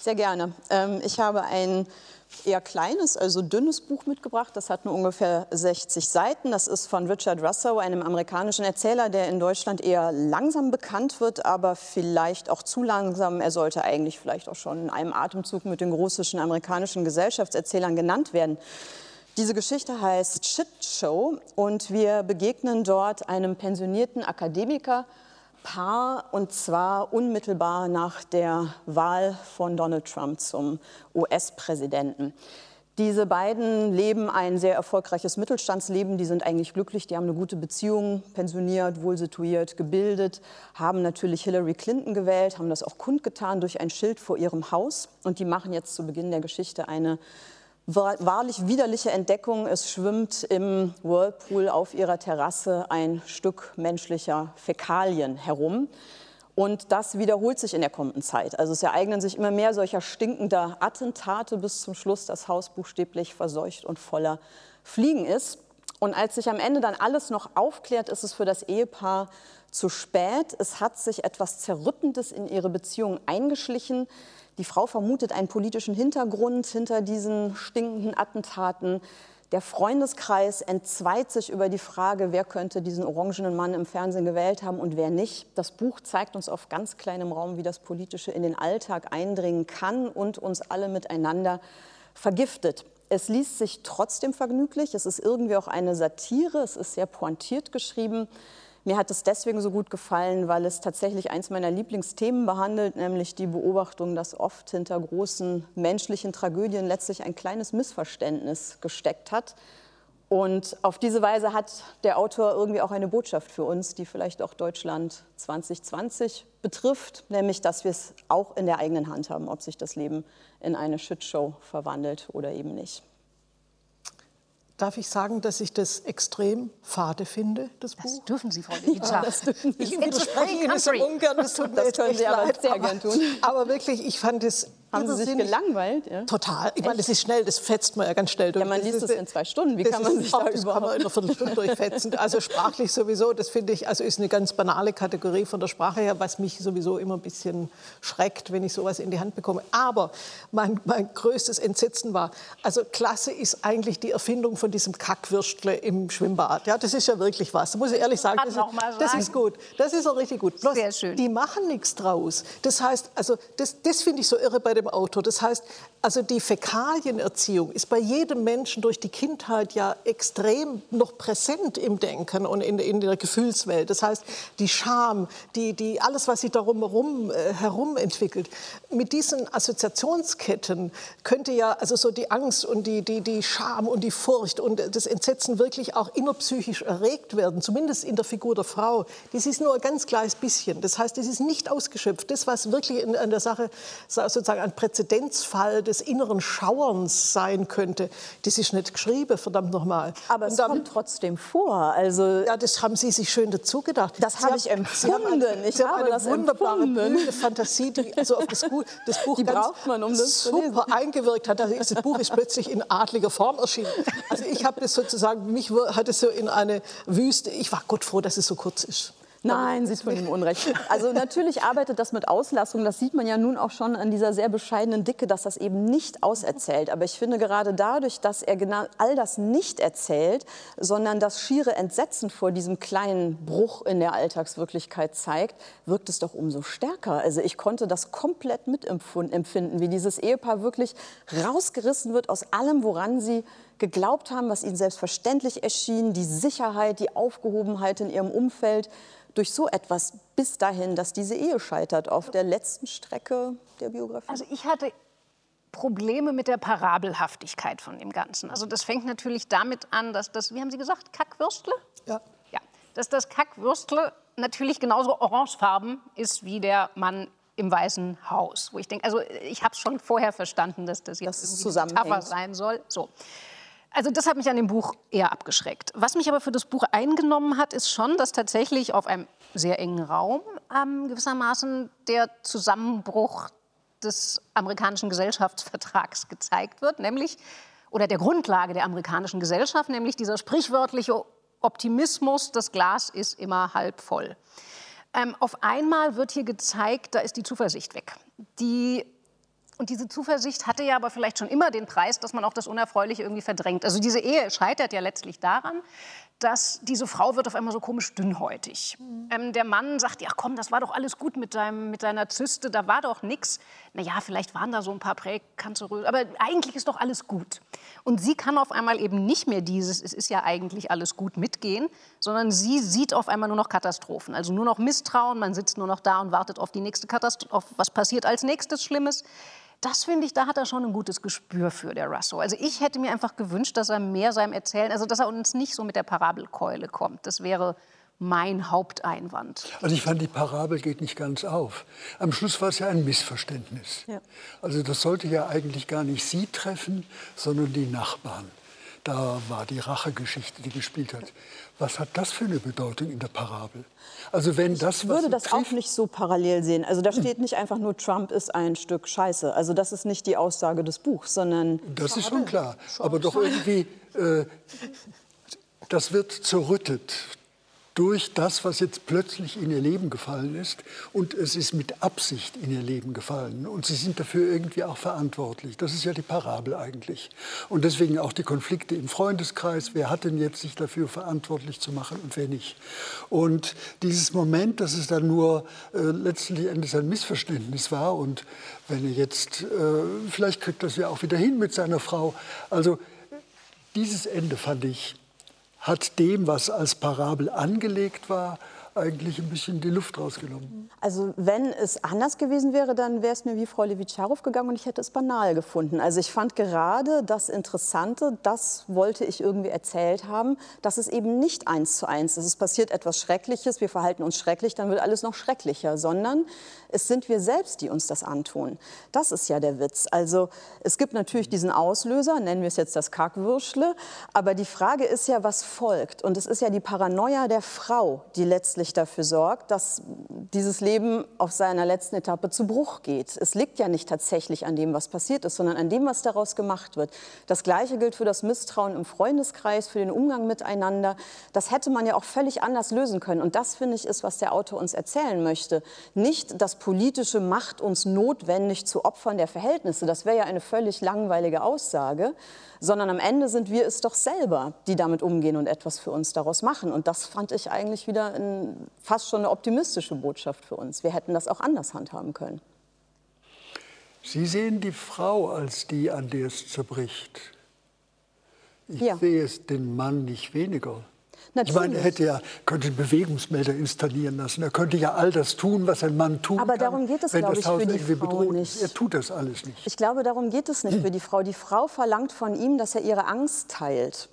Sehr gerne. Ähm, ich habe ein eher kleines, also dünnes Buch mitgebracht. Das hat nur ungefähr 60 Seiten. Das ist von Richard Russo, einem amerikanischen Erzähler, der in Deutschland eher langsam bekannt wird, aber vielleicht auch zu langsam. Er sollte eigentlich vielleicht auch schon in einem Atemzug mit den russischen amerikanischen Gesellschaftserzählern genannt werden. Diese Geschichte heißt Shit Show und wir begegnen dort einem pensionierten Akademiker, Paar und zwar unmittelbar nach der Wahl von Donald Trump zum US-Präsidenten. Diese beiden leben ein sehr erfolgreiches Mittelstandsleben. Die sind eigentlich glücklich, die haben eine gute Beziehung, pensioniert, wohlsituiert, gebildet, haben natürlich Hillary Clinton gewählt, haben das auch kundgetan durch ein Schild vor ihrem Haus. Und die machen jetzt zu Beginn der Geschichte eine wahrlich widerliche Entdeckung. Es schwimmt im Whirlpool auf ihrer Terrasse ein Stück menschlicher Fäkalien herum. Und das wiederholt sich in der kommenden Zeit. Also es ereignen sich immer mehr solcher stinkender Attentate, bis zum Schluss das Haus buchstäblich verseucht und voller Fliegen ist. Und als sich am Ende dann alles noch aufklärt, ist es für das Ehepaar zu spät. Es hat sich etwas Zerrüttendes in ihre Beziehung eingeschlichen. Die Frau vermutet einen politischen Hintergrund hinter diesen stinkenden Attentaten. Der Freundeskreis entzweit sich über die Frage, wer könnte diesen orangenen Mann im Fernsehen gewählt haben und wer nicht. Das Buch zeigt uns auf ganz kleinem Raum, wie das Politische in den Alltag eindringen kann und uns alle miteinander vergiftet. Es liest sich trotzdem vergnüglich. Es ist irgendwie auch eine Satire. Es ist sehr pointiert geschrieben. Mir hat es deswegen so gut gefallen, weil es tatsächlich eins meiner Lieblingsthemen behandelt, nämlich die Beobachtung, dass oft hinter großen menschlichen Tragödien letztlich ein kleines Missverständnis gesteckt hat. Und auf diese Weise hat der Autor irgendwie auch eine Botschaft für uns, die vielleicht auch Deutschland 2020 betrifft, nämlich dass wir es auch in der eigenen Hand haben, ob sich das Leben in eine Shitshow verwandelt oder eben nicht. Darf ich sagen, dass ich das extrem fade finde, das, Das Buch? dürfen Sie, Frau Levitsa. *laughs* Ich widerspreche Ihnen so ungern, das tut mir Das können Sie aber leid, sehr aber, gern tun. aber wirklich, ich fand es Haben Sie sich irrsinnig- gelangweilt? Ja? Total. Ich meine, das ist schnell, das fetzt man ja ganz schnell durch. Ja, man Das liest ist- es in zwei Stunden. Wie das kann man ist- sich da das kann man überhaupt- in einer Viertelstunde durchfetzen. Also sprachlich sowieso, das finde ich, also ist eine ganz banale Kategorie von der Sprache her, was mich sowieso immer ein bisschen schreckt, wenn ich sowas in die Hand bekomme. Aber mein, mein größtes Entsetzen war, also klasse ist eigentlich die Erfindung von diesem Kackwürstle im Schwimmbad. Ja, das ist ja wirklich was. Da muss ich ehrlich sagen, das, mal das ist gut. Das ist auch richtig gut. Bloß, Sehr schön. Die machen nichts draus. Das heißt, also das, das finde ich so irre bei dem Autor. Das heißt, also die Fäkalienerziehung ist bei jedem Menschen durch die Kindheit ja extrem noch präsent im Denken und in, in der Gefühlswelt. Das heißt, die Scham, die, die, alles, was sich darum herum, äh, herum entwickelt. Mit diesen Assoziationsketten könnte ja also so die Angst und die, die, die Scham und die Furcht und das Entsetzen wirklich auch innerpsychisch erregt werden, zumindest in der Figur der Frau. Das ist nur ein ganz kleines bisschen. Das heißt, es ist nicht ausgeschöpft. Das, was wirklich an der Sache sozusagen ein Präzedenzfall des inneren Schauerns sein könnte, das ist nicht geschrieben, verdammt nochmal. Aber es dann- kommt trotzdem vor. Also ja, das haben Sie sich schön dazu gedacht. Das habe haben- ich haben empfunden. eine, Ich haben habe eine das wunderbare empfunden. blühende Fantasie, die also auf das Buch, das Buch Die braucht man, um das super eingewirkt hat. Also das Buch ist plötzlich in adliger Form erschienen. Also ich habe das sozusagen, mich hat es so in eine Wüste. Ich war Gott froh, dass es so kurz ist. Nein, Sie tun ihm Unrecht. Also natürlich arbeitet das mit Auslassung. Das sieht man ja nun auch schon an dieser sehr bescheidenen Dicke, dass das eben nicht auserzählt. Aber ich finde gerade dadurch, dass er genau all das nicht erzählt, sondern das schiere Entsetzen vor diesem kleinen Bruch in der Alltagswirklichkeit zeigt, wirkt es doch umso stärker. Also ich konnte das komplett mitempfinden, wie dieses Ehepaar wirklich rausgerissen wird aus allem, woran sie geglaubt haben, was ihnen selbstverständlich erschien, die Sicherheit, die Aufgehobenheit in ihrem Umfeld, durch so etwas bis dahin, dass diese Ehe scheitert auf der letzten Strecke der Biografie. Also ich hatte Probleme mit der Parabelhaftigkeit von dem Ganzen. Also das fängt natürlich damit an, dass das, wie haben Sie gesagt, Kackwürstle? Ja. Ja, dass das Kackwürstle natürlich genauso orangefarben ist wie der Mann im Weißen Haus. Wo ich denke, also ich habe es schon vorher verstanden, dass das jetzt irgendwie zusammenhängt. Sein soll. So. Also das hat mich an dem Buch eher abgeschreckt. Was mich aber für das Buch eingenommen hat, ist schon, dass tatsächlich auf einem sehr engen Raum ähm, gewissermaßen der Zusammenbruch des amerikanischen Gesellschaftsvertrags gezeigt wird, nämlich oder der Grundlage der amerikanischen Gesellschaft, nämlich dieser sprichwörtliche Optimismus, das Glas ist immer halb voll. Ähm, auf einmal wird hier gezeigt, da ist die Zuversicht weg. Die und diese Zuversicht hatte ja aber vielleicht schon immer den Preis, dass man auch das Unerfreuliche irgendwie verdrängt. Also diese Ehe scheitert ja letztlich daran, dass diese Frau wird auf einmal so komisch dünnhäutig. Ähm, der Mann sagt, ja komm, das war doch alles gut mit, deinem, mit deiner Zyste, da war doch nichts. Naja, vielleicht waren da so ein paar Präkanzeröse, aber eigentlich ist doch alles gut. Und sie kann auf einmal eben nicht mehr dieses, es ist ja eigentlich alles gut mitgehen, sondern sie sieht auf einmal nur noch Katastrophen. Also nur noch Misstrauen, man sitzt nur noch da und wartet auf die nächste Katastrophe, auf was passiert als nächstes Schlimmes. Das finde ich, da hat er schon ein gutes Gespür für, der Russo. Also ich hätte mir einfach gewünscht, dass er mehr seinem Erzählen, also dass er uns nicht so mit der Parabelkeule kommt. Das wäre mein Haupteinwand. Also ich fand, die Parabel geht nicht ganz auf. Am Schluss war es ja ein Missverständnis. Ja. Also das sollte ja eigentlich gar nicht Sie treffen, sondern die Nachbarn. Da war die Rachegeschichte, die gespielt hat. Was hat das für eine Bedeutung in der Parabel? Also wenn das, Ich würde das auch nicht so parallel sehen. Also da steht nicht einfach nur, Trump ist ein Stück Scheiße. Also das ist nicht die Aussage des Buchs, sondern Das ist schon klar. Aber doch irgendwie, äh, das wird zerrüttet durch das, was jetzt plötzlich in ihr Leben gefallen ist. Und es ist mit Absicht in ihr Leben gefallen. Und sie sind dafür irgendwie auch verantwortlich. Das ist ja die Parabel eigentlich. Und deswegen auch die Konflikte im Freundeskreis. Wer hat denn jetzt sich dafür verantwortlich zu machen und wer nicht? Und dieses Moment, dass es dann nur äh, letztlich Endes ein Missverständnis war und wenn er jetzt, äh, vielleicht kriegt das ja auch wieder hin mit seiner Frau. Also dieses Ende fand ich, hat dem, was als Parabel angelegt war, eigentlich ein bisschen die Luft rausgenommen. Also wenn es anders gewesen wäre, dann wäre es mir wie Frau Levitscharow gegangen und ich hätte es banal gefunden. Also ich fand gerade das Interessante, das wollte ich irgendwie erzählt haben, dass es eben nicht eins zu eins ist. Es passiert etwas Schreckliches, wir verhalten uns schrecklich, dann wird alles noch schrecklicher, sondern es sind wir selbst, die uns das antun. Das ist ja der Witz. Also es gibt natürlich diesen Auslöser, nennen wir es jetzt das Kackwürschle, aber die Frage ist ja, was folgt. Und es ist ja die Paranoia der Frau, die letztlich dafür sorgt, dass dieses Leben auf seiner letzten Etappe zu Bruch geht. Es liegt ja nicht tatsächlich an dem, was passiert ist, sondern an dem, was daraus gemacht wird. Das Gleiche gilt für das Misstrauen im Freundeskreis, für den Umgang miteinander. Das hätte man ja auch völlig anders lösen können. Und das, finde ich, ist, was der Autor uns erzählen möchte. Nicht, dass politische Macht uns notwendig zu Opfern der Verhältnisse, das wäre ja eine völlig langweilige Aussage, sondern am Ende sind wir es doch selber, die damit umgehen und etwas für uns daraus machen. Und das fand ich eigentlich wieder ein, fast schon eine optimistische Botschaft für uns. Wir hätten das auch anders handhaben können. Sie sehen die Frau als die, an der es zerbricht. Ich Ja. sehe es den Mann nicht weniger. Ich Natürlich. meine, er hätte ja, könnte einen Bewegungsmelder installieren lassen. Er könnte ja all das tun, was ein Mann tun Aber kann. darum geht es, glaube ich, Haus für die Frau bedroht nicht. Er tut das alles nicht. Ich glaube, darum geht es nicht für die Frau. Die Frau verlangt von ihm, dass er ihre Angst teilt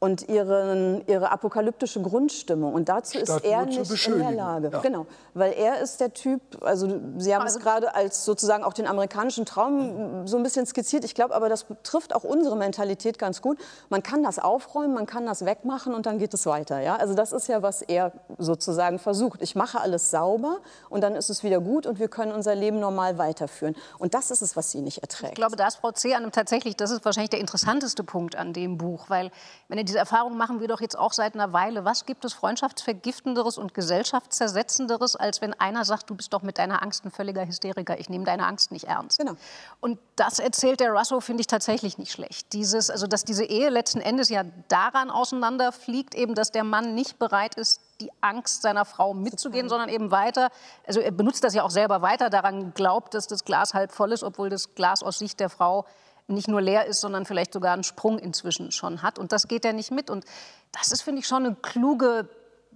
und ihren, ihre apokalyptische Grundstimmung. Und dazu Statt ist er nicht in der. Lage. Ja. Genau, weil er ist der Typ, also Sie haben Also- es gerade als sozusagen auch den amerikanischen Traum so ein bisschen skizziert. Ich glaube aber, das trifft auch unsere Mentalität ganz gut. Man kann das aufräumen, man kann das wegmachen und dann geht es weiter. Ja? Also das ist ja, was er sozusagen versucht. Ich mache alles sauber und dann ist es wieder gut und wir können unser Leben normal weiterführen. Und das ist es, was sie nicht erträgt. Ich glaube, da ist Frau C. an einem tatsächlich, das ist wahrscheinlich der interessanteste Punkt an dem Buch, weil wenn diese Erfahrung machen wir doch jetzt auch seit einer Weile, was gibt es freundschaftsvergiftenderes und gesellschaftszersetzenderes, als wenn einer sagt, du bist doch mit deiner Angst ein völliger Hysteriker, ich nehme deine Angst nicht ernst. Genau. Und das erzählt der Russo, finde ich tatsächlich nicht schlecht. Dieses, also dass diese Ehe letzten Endes ja daran auseinanderfliegt, eben, dass der Mann nicht bereit ist, die Angst seiner Frau mitzugehen, sondern eben weiter, also er benutzt das ja auch selber weiter, daran glaubt, dass das Glas halb voll ist, obwohl das Glas aus Sicht der Frau nicht nur leer ist, sondern vielleicht sogar einen Sprung inzwischen schon hat. Und das geht er nicht mit. Und das ist, finde ich, schon eine kluge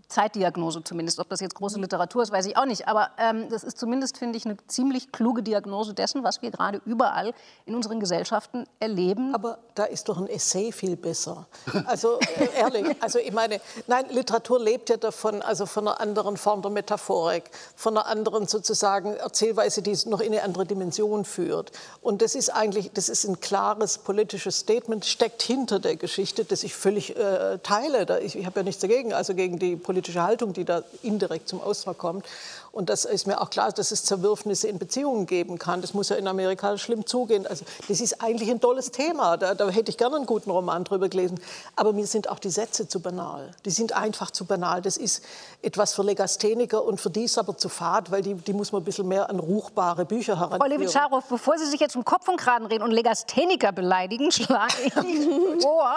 Zeitdiagnose zumindest. Ob das jetzt große Literatur ist, weiß ich auch nicht. Aber ähm, das ist zumindest, finde ich, eine ziemlich kluge Diagnose dessen, was wir gerade überall in unseren Gesellschaften erleben. Aber da ist doch ein Essay viel besser. Also äh, ehrlich, also ich meine, nein, Literatur lebt ja davon, also von einer anderen Form der Metaphorik, von einer anderen sozusagen Erzählweise, die es noch in eine andere Dimension führt. Und das ist eigentlich, das ist ein klares politisches Statement, steckt hinter der Geschichte, das ich völlig äh, teile. Ich ich habe ja nichts dagegen, also gegen die politische Haltung, die da indirekt zum Ausdruck kommt. Und das ist mir auch klar, dass es Zerwürfnisse in Beziehungen geben kann. Das muss ja in Amerika schlimm zugehen. Also das ist eigentlich ein tolles Thema. Da, da hätte ich gerne einen guten Roman drüber gelesen. Aber mir sind auch die Sätze zu banal. Die sind einfach zu banal. Das ist etwas für Legastheniker und für die ist aber zu fad, weil die, die muss man ein bisschen mehr an ruchbare Bücher Frau heranführen. Levitscharow, bevor Sie sich jetzt um Kopf und Kragen reden und Legastheniker beleidigen, *laughs* schlage ich *laughs* vor,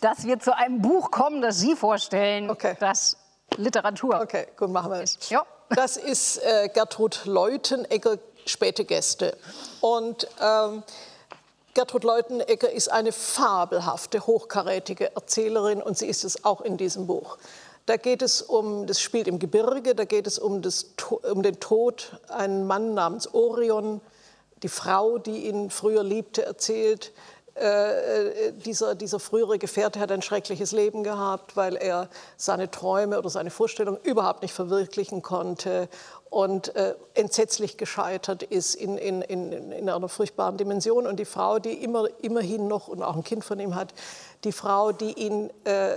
dass wir zu einem Buch kommen, das Sie vorstellen, Okay. das Literatur Okay, gut, machen wir es. Ja. Das ist äh, Gertrud Leutenegger, späte Gäste. Und ähm, Gertrud Leutenegger ist eine fabelhafte, hochkarätige Erzählerin und sie ist es auch in diesem Buch. Da geht es um, das spielt im Gebirge, da geht es um, das, um den Tod einen Mann namens Orion, die Frau, die ihn früher liebte, erzählt. Äh, dieser, dieser frühere Gefährte hat ein schreckliches Leben gehabt, weil er seine Träume oder seine Vorstellungen überhaupt nicht verwirklichen konnte und äh, entsetzlich gescheitert ist in, in, in, in einer furchtbaren Dimension. Und die Frau, die immer, immerhin noch und auch ein Kind von ihm hat, die Frau, die ihn äh,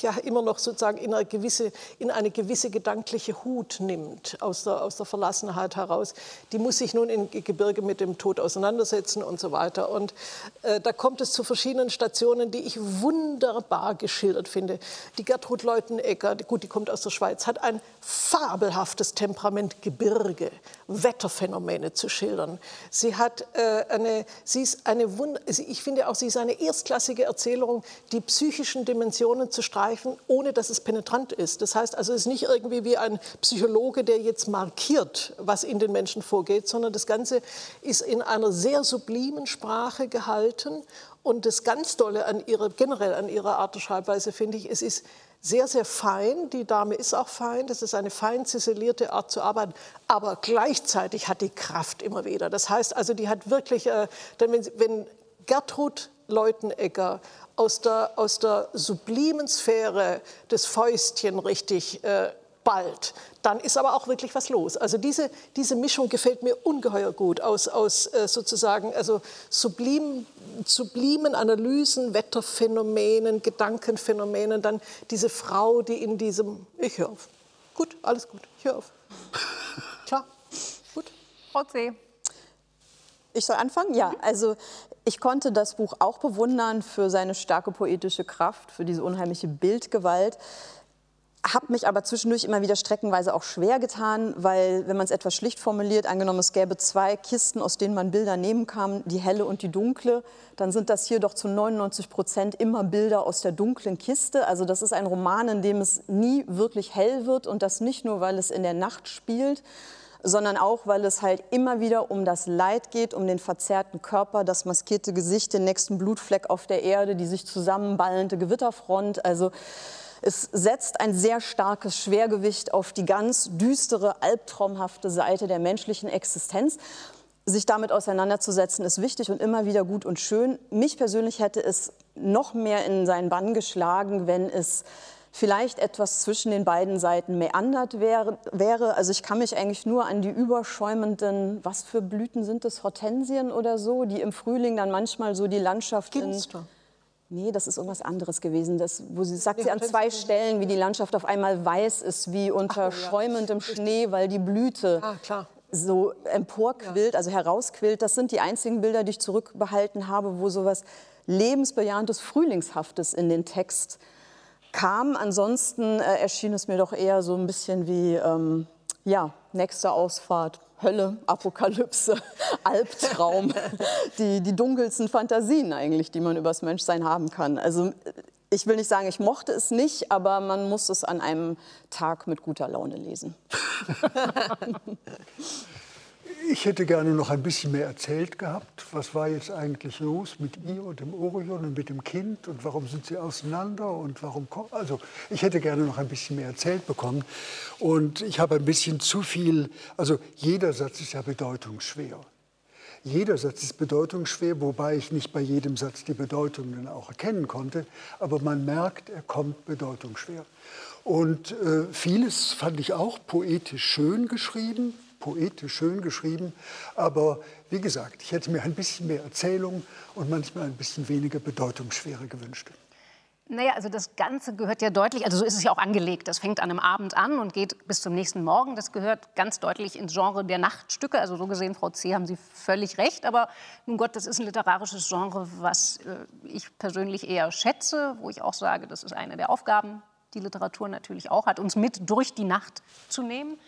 ja immer noch sozusagen in eine gewisse, in eine gewisse gedankliche Hut nimmt aus der, aus der Verlassenheit heraus, die muss sich nun im Gebirge mit dem Tod auseinandersetzen und so weiter. Und äh, da kommt es zu verschiedenen Stationen, die ich wunderbar geschildert finde. Die Gertrud Leutenegger, gut, die kommt aus der Schweiz, hat ein fabelhaftes Temperament, Gebirge, Wetterphänomene zu schildern. Sie hat äh, eine, sie ist eine ich finde auch, sie ist eine erstklassige Erzählerin, die psychischen Dimensionen zu streifen, ohne dass es penetrant ist. Das heißt also, es ist nicht irgendwie wie ein Psychologe, der jetzt markiert, was in den Menschen vorgeht, sondern das Ganze ist in einer sehr sublimen Sprache gehalten. Und das ganz Tolle an ihrer, generell an ihrer Art der Schreibweise finde ich, es ist sehr, sehr fein. Die Dame ist auch fein. Das ist eine fein ziselierte Art zu arbeiten. Aber gleichzeitig hat die Kraft immer wieder. Das heißt also, die hat wirklich, äh, denn wenn, wenn Gertrud Leutenegger aus der, aus der sublimen Sphäre des Fäustchen richtig äh, bald, dann ist aber auch wirklich was los. Also diese, diese Mischung gefällt mir ungeheuer gut aus, aus äh, sozusagen also sublim, sublimen Analysen, Wetterphänomenen, Gedankenphänomenen, dann diese Frau, die in diesem, ich höre auf. Gut, alles gut, ich höre auf. *laughs* Klar, gut. Frau C. Ich soll anfangen? Ja, also ich konnte das Buch auch bewundern für seine starke poetische Kraft, für diese unheimliche Bildgewalt habe mich aber zwischendurch immer wieder streckenweise auch schwer getan, weil, wenn man es etwas schlicht formuliert, angenommen es gäbe zwei Kisten, aus denen man Bilder nehmen kann, die helle und die dunkle, dann sind das hier doch zu 99 Prozent immer Bilder aus der dunklen Kiste. Also das ist ein Roman, in dem es nie wirklich hell wird und das nicht nur, weil es in der Nacht spielt, sondern auch, weil es halt immer wieder um das Leid geht, um den verzerrten Körper, das maskierte Gesicht, den nächsten Blutfleck auf der Erde, die sich zusammenballende Gewitterfront. Also es setzt ein sehr starkes Schwergewicht auf die ganz düstere, albtraumhafte Seite der menschlichen Existenz. Sich damit auseinanderzusetzen, ist wichtig und immer wieder gut und schön. Mich persönlich hätte es noch mehr in seinen Bann geschlagen, wenn es vielleicht etwas zwischen den beiden Seiten meandert wäre. wäre. Also ich kann mich eigentlich nur an die überschäumenden, was für Blüten sind das, Hortensien oder so, die im Frühling dann manchmal so die Landschaft Ginster. in Nee, das ist irgendwas anderes gewesen. Das, wo sie sagt sie an zwei Stellen, wie die Landschaft auf einmal weiß ist, wie unter Ach, oh ja. schäumendem Schnee, weil die Blüte ah, so emporquillt, ja. also herausquillt. Das sind die einzigen Bilder, die ich zurückbehalten habe, wo sowas lebensbejahendes, frühlingshaftes in den Text kam. Ansonsten äh, erschien es mir doch eher so ein bisschen wie ähm, ja nächste Ausfahrt. Hölle, Apokalypse, *laughs* Albtraum, *laughs* die, die dunkelsten Fantasien eigentlich, die man über das Menschsein haben kann. Also ich will nicht sagen, ich mochte es nicht, aber man muss es an einem Tag mit guter Laune lesen. *laughs* Ich hätte gerne noch ein bisschen mehr erzählt gehabt. Was war jetzt eigentlich los mit ihr und dem Orion und mit dem Kind und warum sind sie auseinander und warum also ich hätte gerne noch ein bisschen mehr erzählt bekommen und ich habe ein bisschen zu viel. Also jeder Satz ist ja bedeutungsschwer. Jeder Satz ist bedeutungsschwer, wobei ich nicht bei jedem Satz die Bedeutung dann auch erkennen konnte. Aber man merkt, er kommt bedeutungsschwer. Und äh, vieles fand ich auch poetisch schön geschrieben, poetisch schön geschrieben. Aber wie gesagt, ich hätte mir ein bisschen mehr Erzählung und manchmal ein bisschen weniger Bedeutungsschwere gewünscht. Naja, also das Ganze gehört ja deutlich, also so ist es ja auch angelegt. Das fängt an einem Abend an und geht bis zum nächsten Morgen. Das gehört ganz deutlich ins Genre der Nachtstücke. Also so gesehen, Frau C., haben Sie völlig recht. Aber nun Gott, das ist ein literarisches Genre, was äh, ich persönlich eher schätze, wo ich auch sage, das ist eine der Aufgaben, die Literatur natürlich auch hat, uns mit durch die Nacht zu nehmen.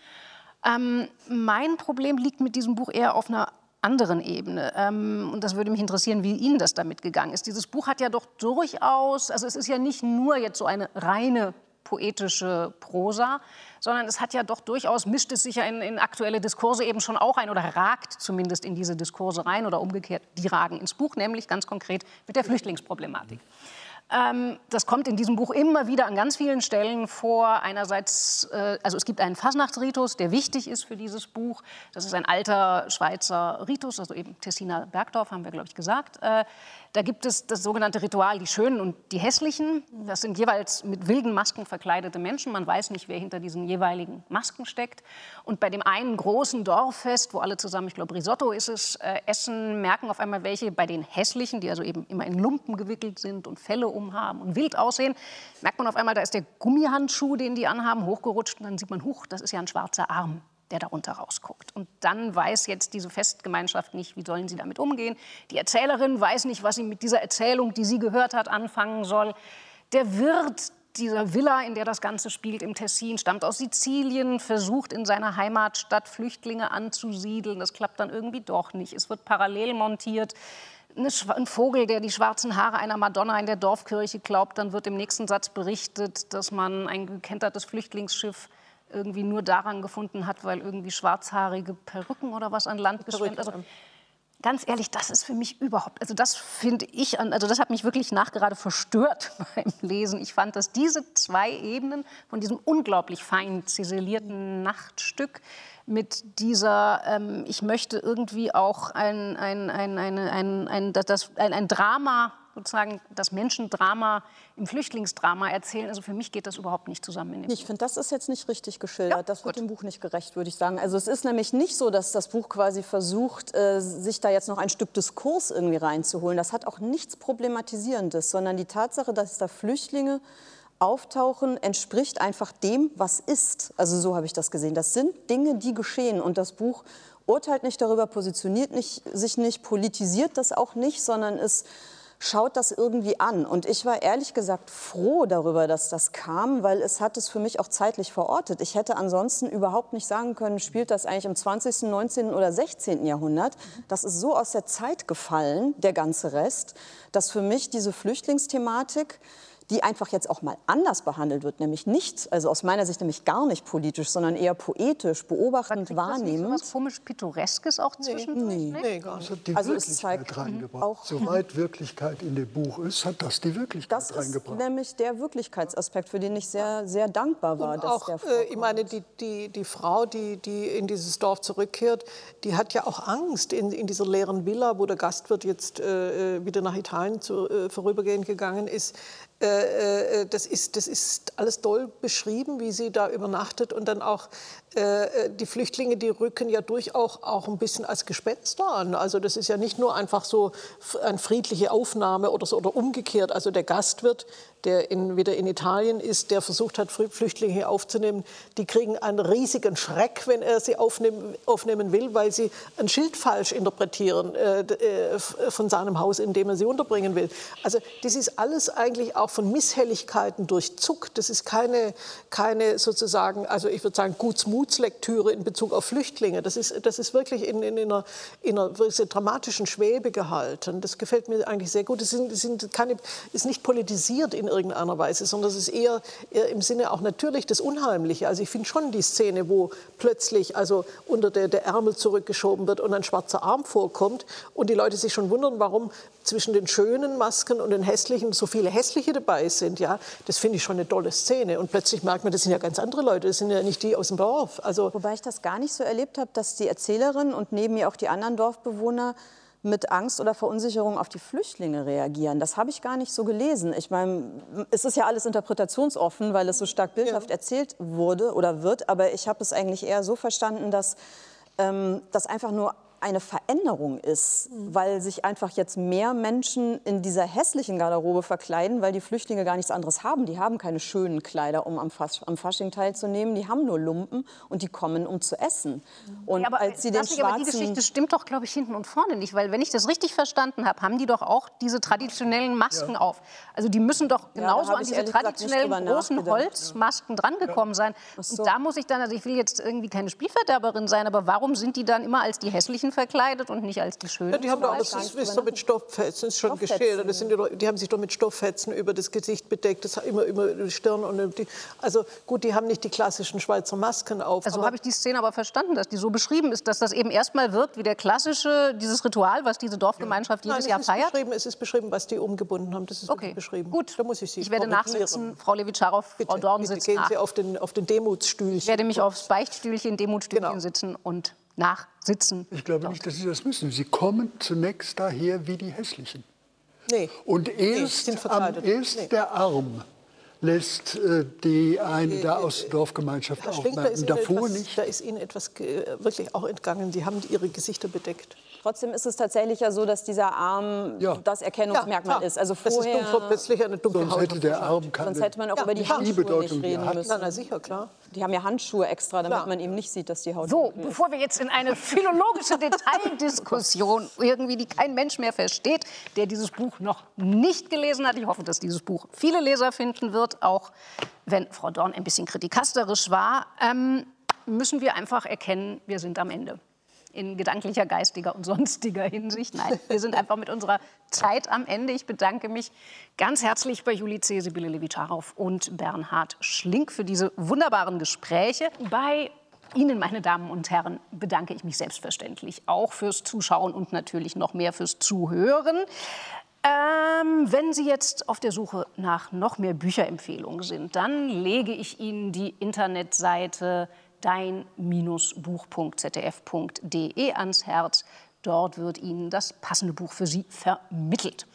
Ähm, mein Problem liegt mit diesem Buch eher auf einer anderen Ebene. Ähm, und das würde mich interessieren, wie Ihnen das damit gegangen ist. Dieses Buch hat ja doch durchaus, also es ist ja nicht nur jetzt so eine reine poetische Prosa, sondern es hat ja doch durchaus, mischt es sich ja in, in, aktuelle Diskurse eben schon auch ein oder ragt zumindest in diese Diskurse rein oder umgekehrt, die ragen ins Buch, nämlich ganz konkret mit der Flüchtlingsproblematik. Ähm, das kommt in diesem Buch immer wieder an ganz vielen Stellen vor. Einerseits, äh, also es gibt einen Fasnachtsritus, der wichtig ist für dieses Buch. Das ist ein alter Schweizer Ritus, also eben Tessiner Bergdorf, haben wir, glaube ich, gesagt. Da gibt es das sogenannte Ritual die Schönen und die Hässlichen. Das sind jeweils mit wilden Masken verkleidete Menschen. Man weiß nicht, wer hinter diesen jeweiligen Masken steckt. Und bei dem einen großen Dorffest, wo alle zusammen, ich glaube Risotto ist es, äh, essen, merken auf einmal welche bei den Hässlichen, die also eben immer in Lumpen gewickelt sind und Felle umhaben und wild aussehen, merkt man auf einmal, da ist der Gummihandschuh, den die anhaben, hochgerutscht und dann sieht man, huch, das ist ja ein schwarzer Arm der darunter rausguckt. Und dann weiß jetzt diese Festgemeinschaft nicht, wie sollen sie damit umgehen. Die Erzählerin weiß nicht, was sie mit dieser Erzählung, die sie gehört hat, anfangen soll. Der Wirt dieser Villa, in der das Ganze spielt, im Tessin, stammt aus Sizilien, versucht in seiner Heimatstadt Flüchtlinge anzusiedeln. Das klappt dann irgendwie doch nicht. Es wird parallel montiert. Ein Vogel, der die schwarzen Haare einer Madonna in der Dorfkirche glaubt, dann wird im nächsten Satz berichtet, dass man ein gekentertes Flüchtlingsschiff irgendwie nur daran gefunden hat, weil irgendwie schwarzhaarige Perücken oder was an Land geschwemmt. Also, ganz ehrlich, das ist für mich überhaupt, also das finde ich, also das hat mich wirklich nachgerade verstört *laughs* beim Lesen. Ich fand, dass diese zwei Ebenen von diesem unglaublich fein ziselierten Nachtstück mit dieser, ähm, ich möchte irgendwie auch ein, ein, ein, ein, ein, ein, das, ein, ein Drama sozusagen das Menschendrama im Flüchtlingsdrama erzählen. Also für mich geht das überhaupt nicht zusammen. ich finde, das ist jetzt nicht richtig geschildert. Ja, das wird gut. dem Buch nicht gerecht, würde ich sagen. Also es ist nämlich nicht so, dass das Buch quasi versucht, äh, sich da jetzt noch ein Stück Diskurs irgendwie reinzuholen. Das hat auch nichts Problematisierendes, sondern die Tatsache, dass da Flüchtlinge auftauchen, entspricht einfach dem, was ist. Also so habe ich das gesehen. Das sind Dinge, die geschehen. Und das Buch urteilt nicht darüber, positioniert nicht, sich nicht, politisiert das auch nicht, sondern ist schaut das irgendwie an. Und ich war ehrlich gesagt froh darüber, dass das kam, weil es hat es für mich auch zeitlich verortet. Ich hätte ansonsten überhaupt nicht sagen können, spielt das eigentlich im 20., 19. oder 16. Jahrhundert. Das ist so aus der Zeit gefallen, der ganze Rest, dass für mich diese Flüchtlingsthematik die einfach jetzt auch mal anders behandelt wird, nämlich nicht, also aus meiner Sicht nämlich gar nicht politisch, sondern eher poetisch, beobachtend, wahrnehmend. Das so was komisch Pittoreskes auch zwischendurch? Nee, nee, gar nicht. Das hat die also Wirklichkeit zeigt, reingebracht. Auch *laughs* Soweit Wirklichkeit in dem Buch ist, hat das die Wirklichkeit das reingebracht. Das ist nämlich der Wirklichkeitsaspekt, für den ich sehr, sehr dankbar war. Und auch, äh, ich meine, die, die, die Frau, die, die in dieses Dorf zurückkehrt, die hat ja auch Angst in, in dieser leeren Villa, wo der Gastwirt jetzt äh, äh wieder nach Italien zu, äh, vorübergehend gegangen ist. Äh, äh, das, ist, das ist alles doll beschrieben, wie sie da übernachtet und dann auch äh, die Flüchtlinge, die rücken ja durchaus auch ein bisschen als Gespenster an. Also das ist ja nicht nur einfach so eine friedliche Aufnahme oder so oder umgekehrt. Also der Gastwirt, der in, wieder in Italien ist, der versucht hat, Flüchtlinge aufzunehmen, die kriegen einen riesigen Schreck, wenn er sie aufnehmen, aufnehmen will, weil sie ein Schild falsch interpretieren äh, äh von seinem Haus, in dem er sie unterbringen will. Also das ist alles eigentlich auch von Misshelligkeiten durchzuckt. Das ist keine, keine sozusagen, also ich würde sagen, Gutsmut Gutslektüre in Bezug auf Flüchtlinge. Das ist, das ist wirklich in, in, in einer, in einer dramatischen Schwebe gehalten. Das gefällt mir eigentlich sehr gut. Es sind, sind keine, ist nicht politisiert in irgendeiner Weise, sondern es ist eher, eher im Sinne auch natürlich das Unheimliche. Also ich finde schon die Szene, wo plötzlich also unter der, der Ärmel zurückgeschoben wird und ein schwarzer Arm vorkommt und die Leute sich schon wundern, warum zwischen den schönen Masken und den hässlichen so viele hässliche dabei sind. Ja, das finde ich schon eine tolle Szene. Und plötzlich merkt man, das sind ja ganz andere Leute, das sind ja nicht die aus dem Dorf. Also Wobei ich das gar nicht so erlebt habe, dass die Erzählerin und neben mir auch die anderen Dorfbewohner mit Angst oder Verunsicherung auf die Flüchtlinge reagieren. Das habe ich gar nicht so gelesen. Ich meine, es ist ja alles interpretationsoffen, weil es so stark bildhaft ja. erzählt wurde oder wird. Aber ich habe es eigentlich eher so verstanden, dass ähm, das einfach nur eine Veränderung ist, mhm. weil sich einfach jetzt mehr Menschen in dieser hässlichen Garderobe verkleiden, weil die Flüchtlinge gar nichts anderes haben. Die haben keine schönen Kleider, um am, Fasch am Fasching teilzunehmen. Die haben nur Lumpen und die kommen, um zu essen. Mhm. Und ja, aber, als sie den schwarzen... aber die Geschichte stimmt doch, glaube ich, hinten und vorne nicht, weil wenn ich das richtig verstanden habe, haben die doch auch diese traditionellen Masken ja. auf. Also die müssen doch genauso ja, an diese traditionellen großen Holzmasken drangekommen sein. So. Und da muss ich dann, also ich will jetzt irgendwie keine Spielverderberin sein, aber warum sind die dann immer als die hässlichen verkleidet und nicht als die Schönen. Ja, die haben doch, das ist, ist doch mit Stofffetzen, schon geschildert. Das sind die, die, haben sich doch mit Stofffetzen über das Gesicht bedeckt, das immer über die Stirn und die, also gut, die haben nicht die klassischen Schweizer Masken auf. Also habe ich die Szene aber verstanden, dass die so beschrieben ist, dass das eben erstmal wirkt wie der klassische dieses Ritual, was diese Dorfgemeinschaft ja. jedes Nein, Jahr feiert. Beschrieben, es ist beschrieben, was die umgebunden haben. Das ist okay. beschrieben. Gut, da muss ich Sie. Ich werde nachsitzen, Frau Levitscharow, Frau Dorn bitte gehen Sie auf den auf den Demutsstühlchen. Ich werde mich aufs Beichtstühlchen, Demutstühlchen genau. sitzen und nachsitzen. Ich glaube nicht, dass Sie das müssen. Sie kommen zunächst daher wie die Hässlichen. Nee. Und erst, nee, am, erst nee. der Arm lässt äh, die eine da aus der Dorfgemeinschaft aufmerken. Davor etwas, nicht. Da ist Ihnen etwas wirklich auch entgangen. Sie haben ihre Gesichter bedeckt. Trotzdem ist es tatsächlich ja so, dass dieser Arm ja. das Erkennungsmerkmal ja, ist. Also vorher, das ist plötzlich eine dunkle Sonst hätte der Arm keine Sonst hätte man auch über die Handschuhe nicht reden müssen. Na, sicher, klar. Die haben ja Handschuhe extra, damit klar. man eben nicht sieht, dass die Haut So, bevor wir jetzt in eine philologische *laughs* Detaildiskussion, irgendwie die kein Mensch mehr versteht, der dieses Buch noch nicht gelesen hat, ich hoffe, dass dieses Buch viele Leser finden wird, auch wenn Frau Dorn ein bisschen kritikasterisch war, ähm, müssen wir einfach erkennen, wir sind am Ende in gedanklicher, geistiger und sonstiger Hinsicht. Nein, wir sind einfach mit unserer Zeit am Ende. Ich bedanke mich ganz herzlich bei Juli C., Sibylle Levitscharow und Bernhard Schlink für diese wunderbaren Gespräche. Bei Ihnen, meine Damen und Herren, bedanke ich mich selbstverständlich auch fürs Zuschauen und natürlich noch mehr fürs Zuhören. Ähm, wenn Sie jetzt auf der Suche nach noch mehr Bücherempfehlungen sind, dann lege ich Ihnen die Internetseite dein-buch.zdf.de ans Herz. Dort wird Ihnen das passende Buch für Sie vermittelt.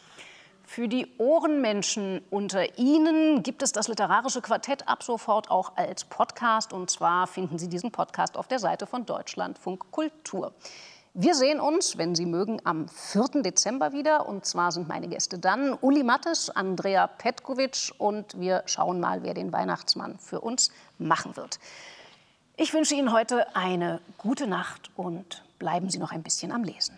Für die Ohrenmenschen unter Ihnen gibt es das literarische Quartett ab sofort auch als Podcast. Und zwar finden Sie diesen Podcast auf der Seite von Deutschlandfunk Kultur. Wir sehen uns, wenn Sie mögen, am 4. Dezember wieder. Und zwar sind meine Gäste dann Uli Mattes, Andrea Petkovic und wir schauen mal, wer den Weihnachtsmann für uns machen wird. Ich wünsche Ihnen heute eine gute Nacht und bleiben Sie noch ein bisschen am Lesen.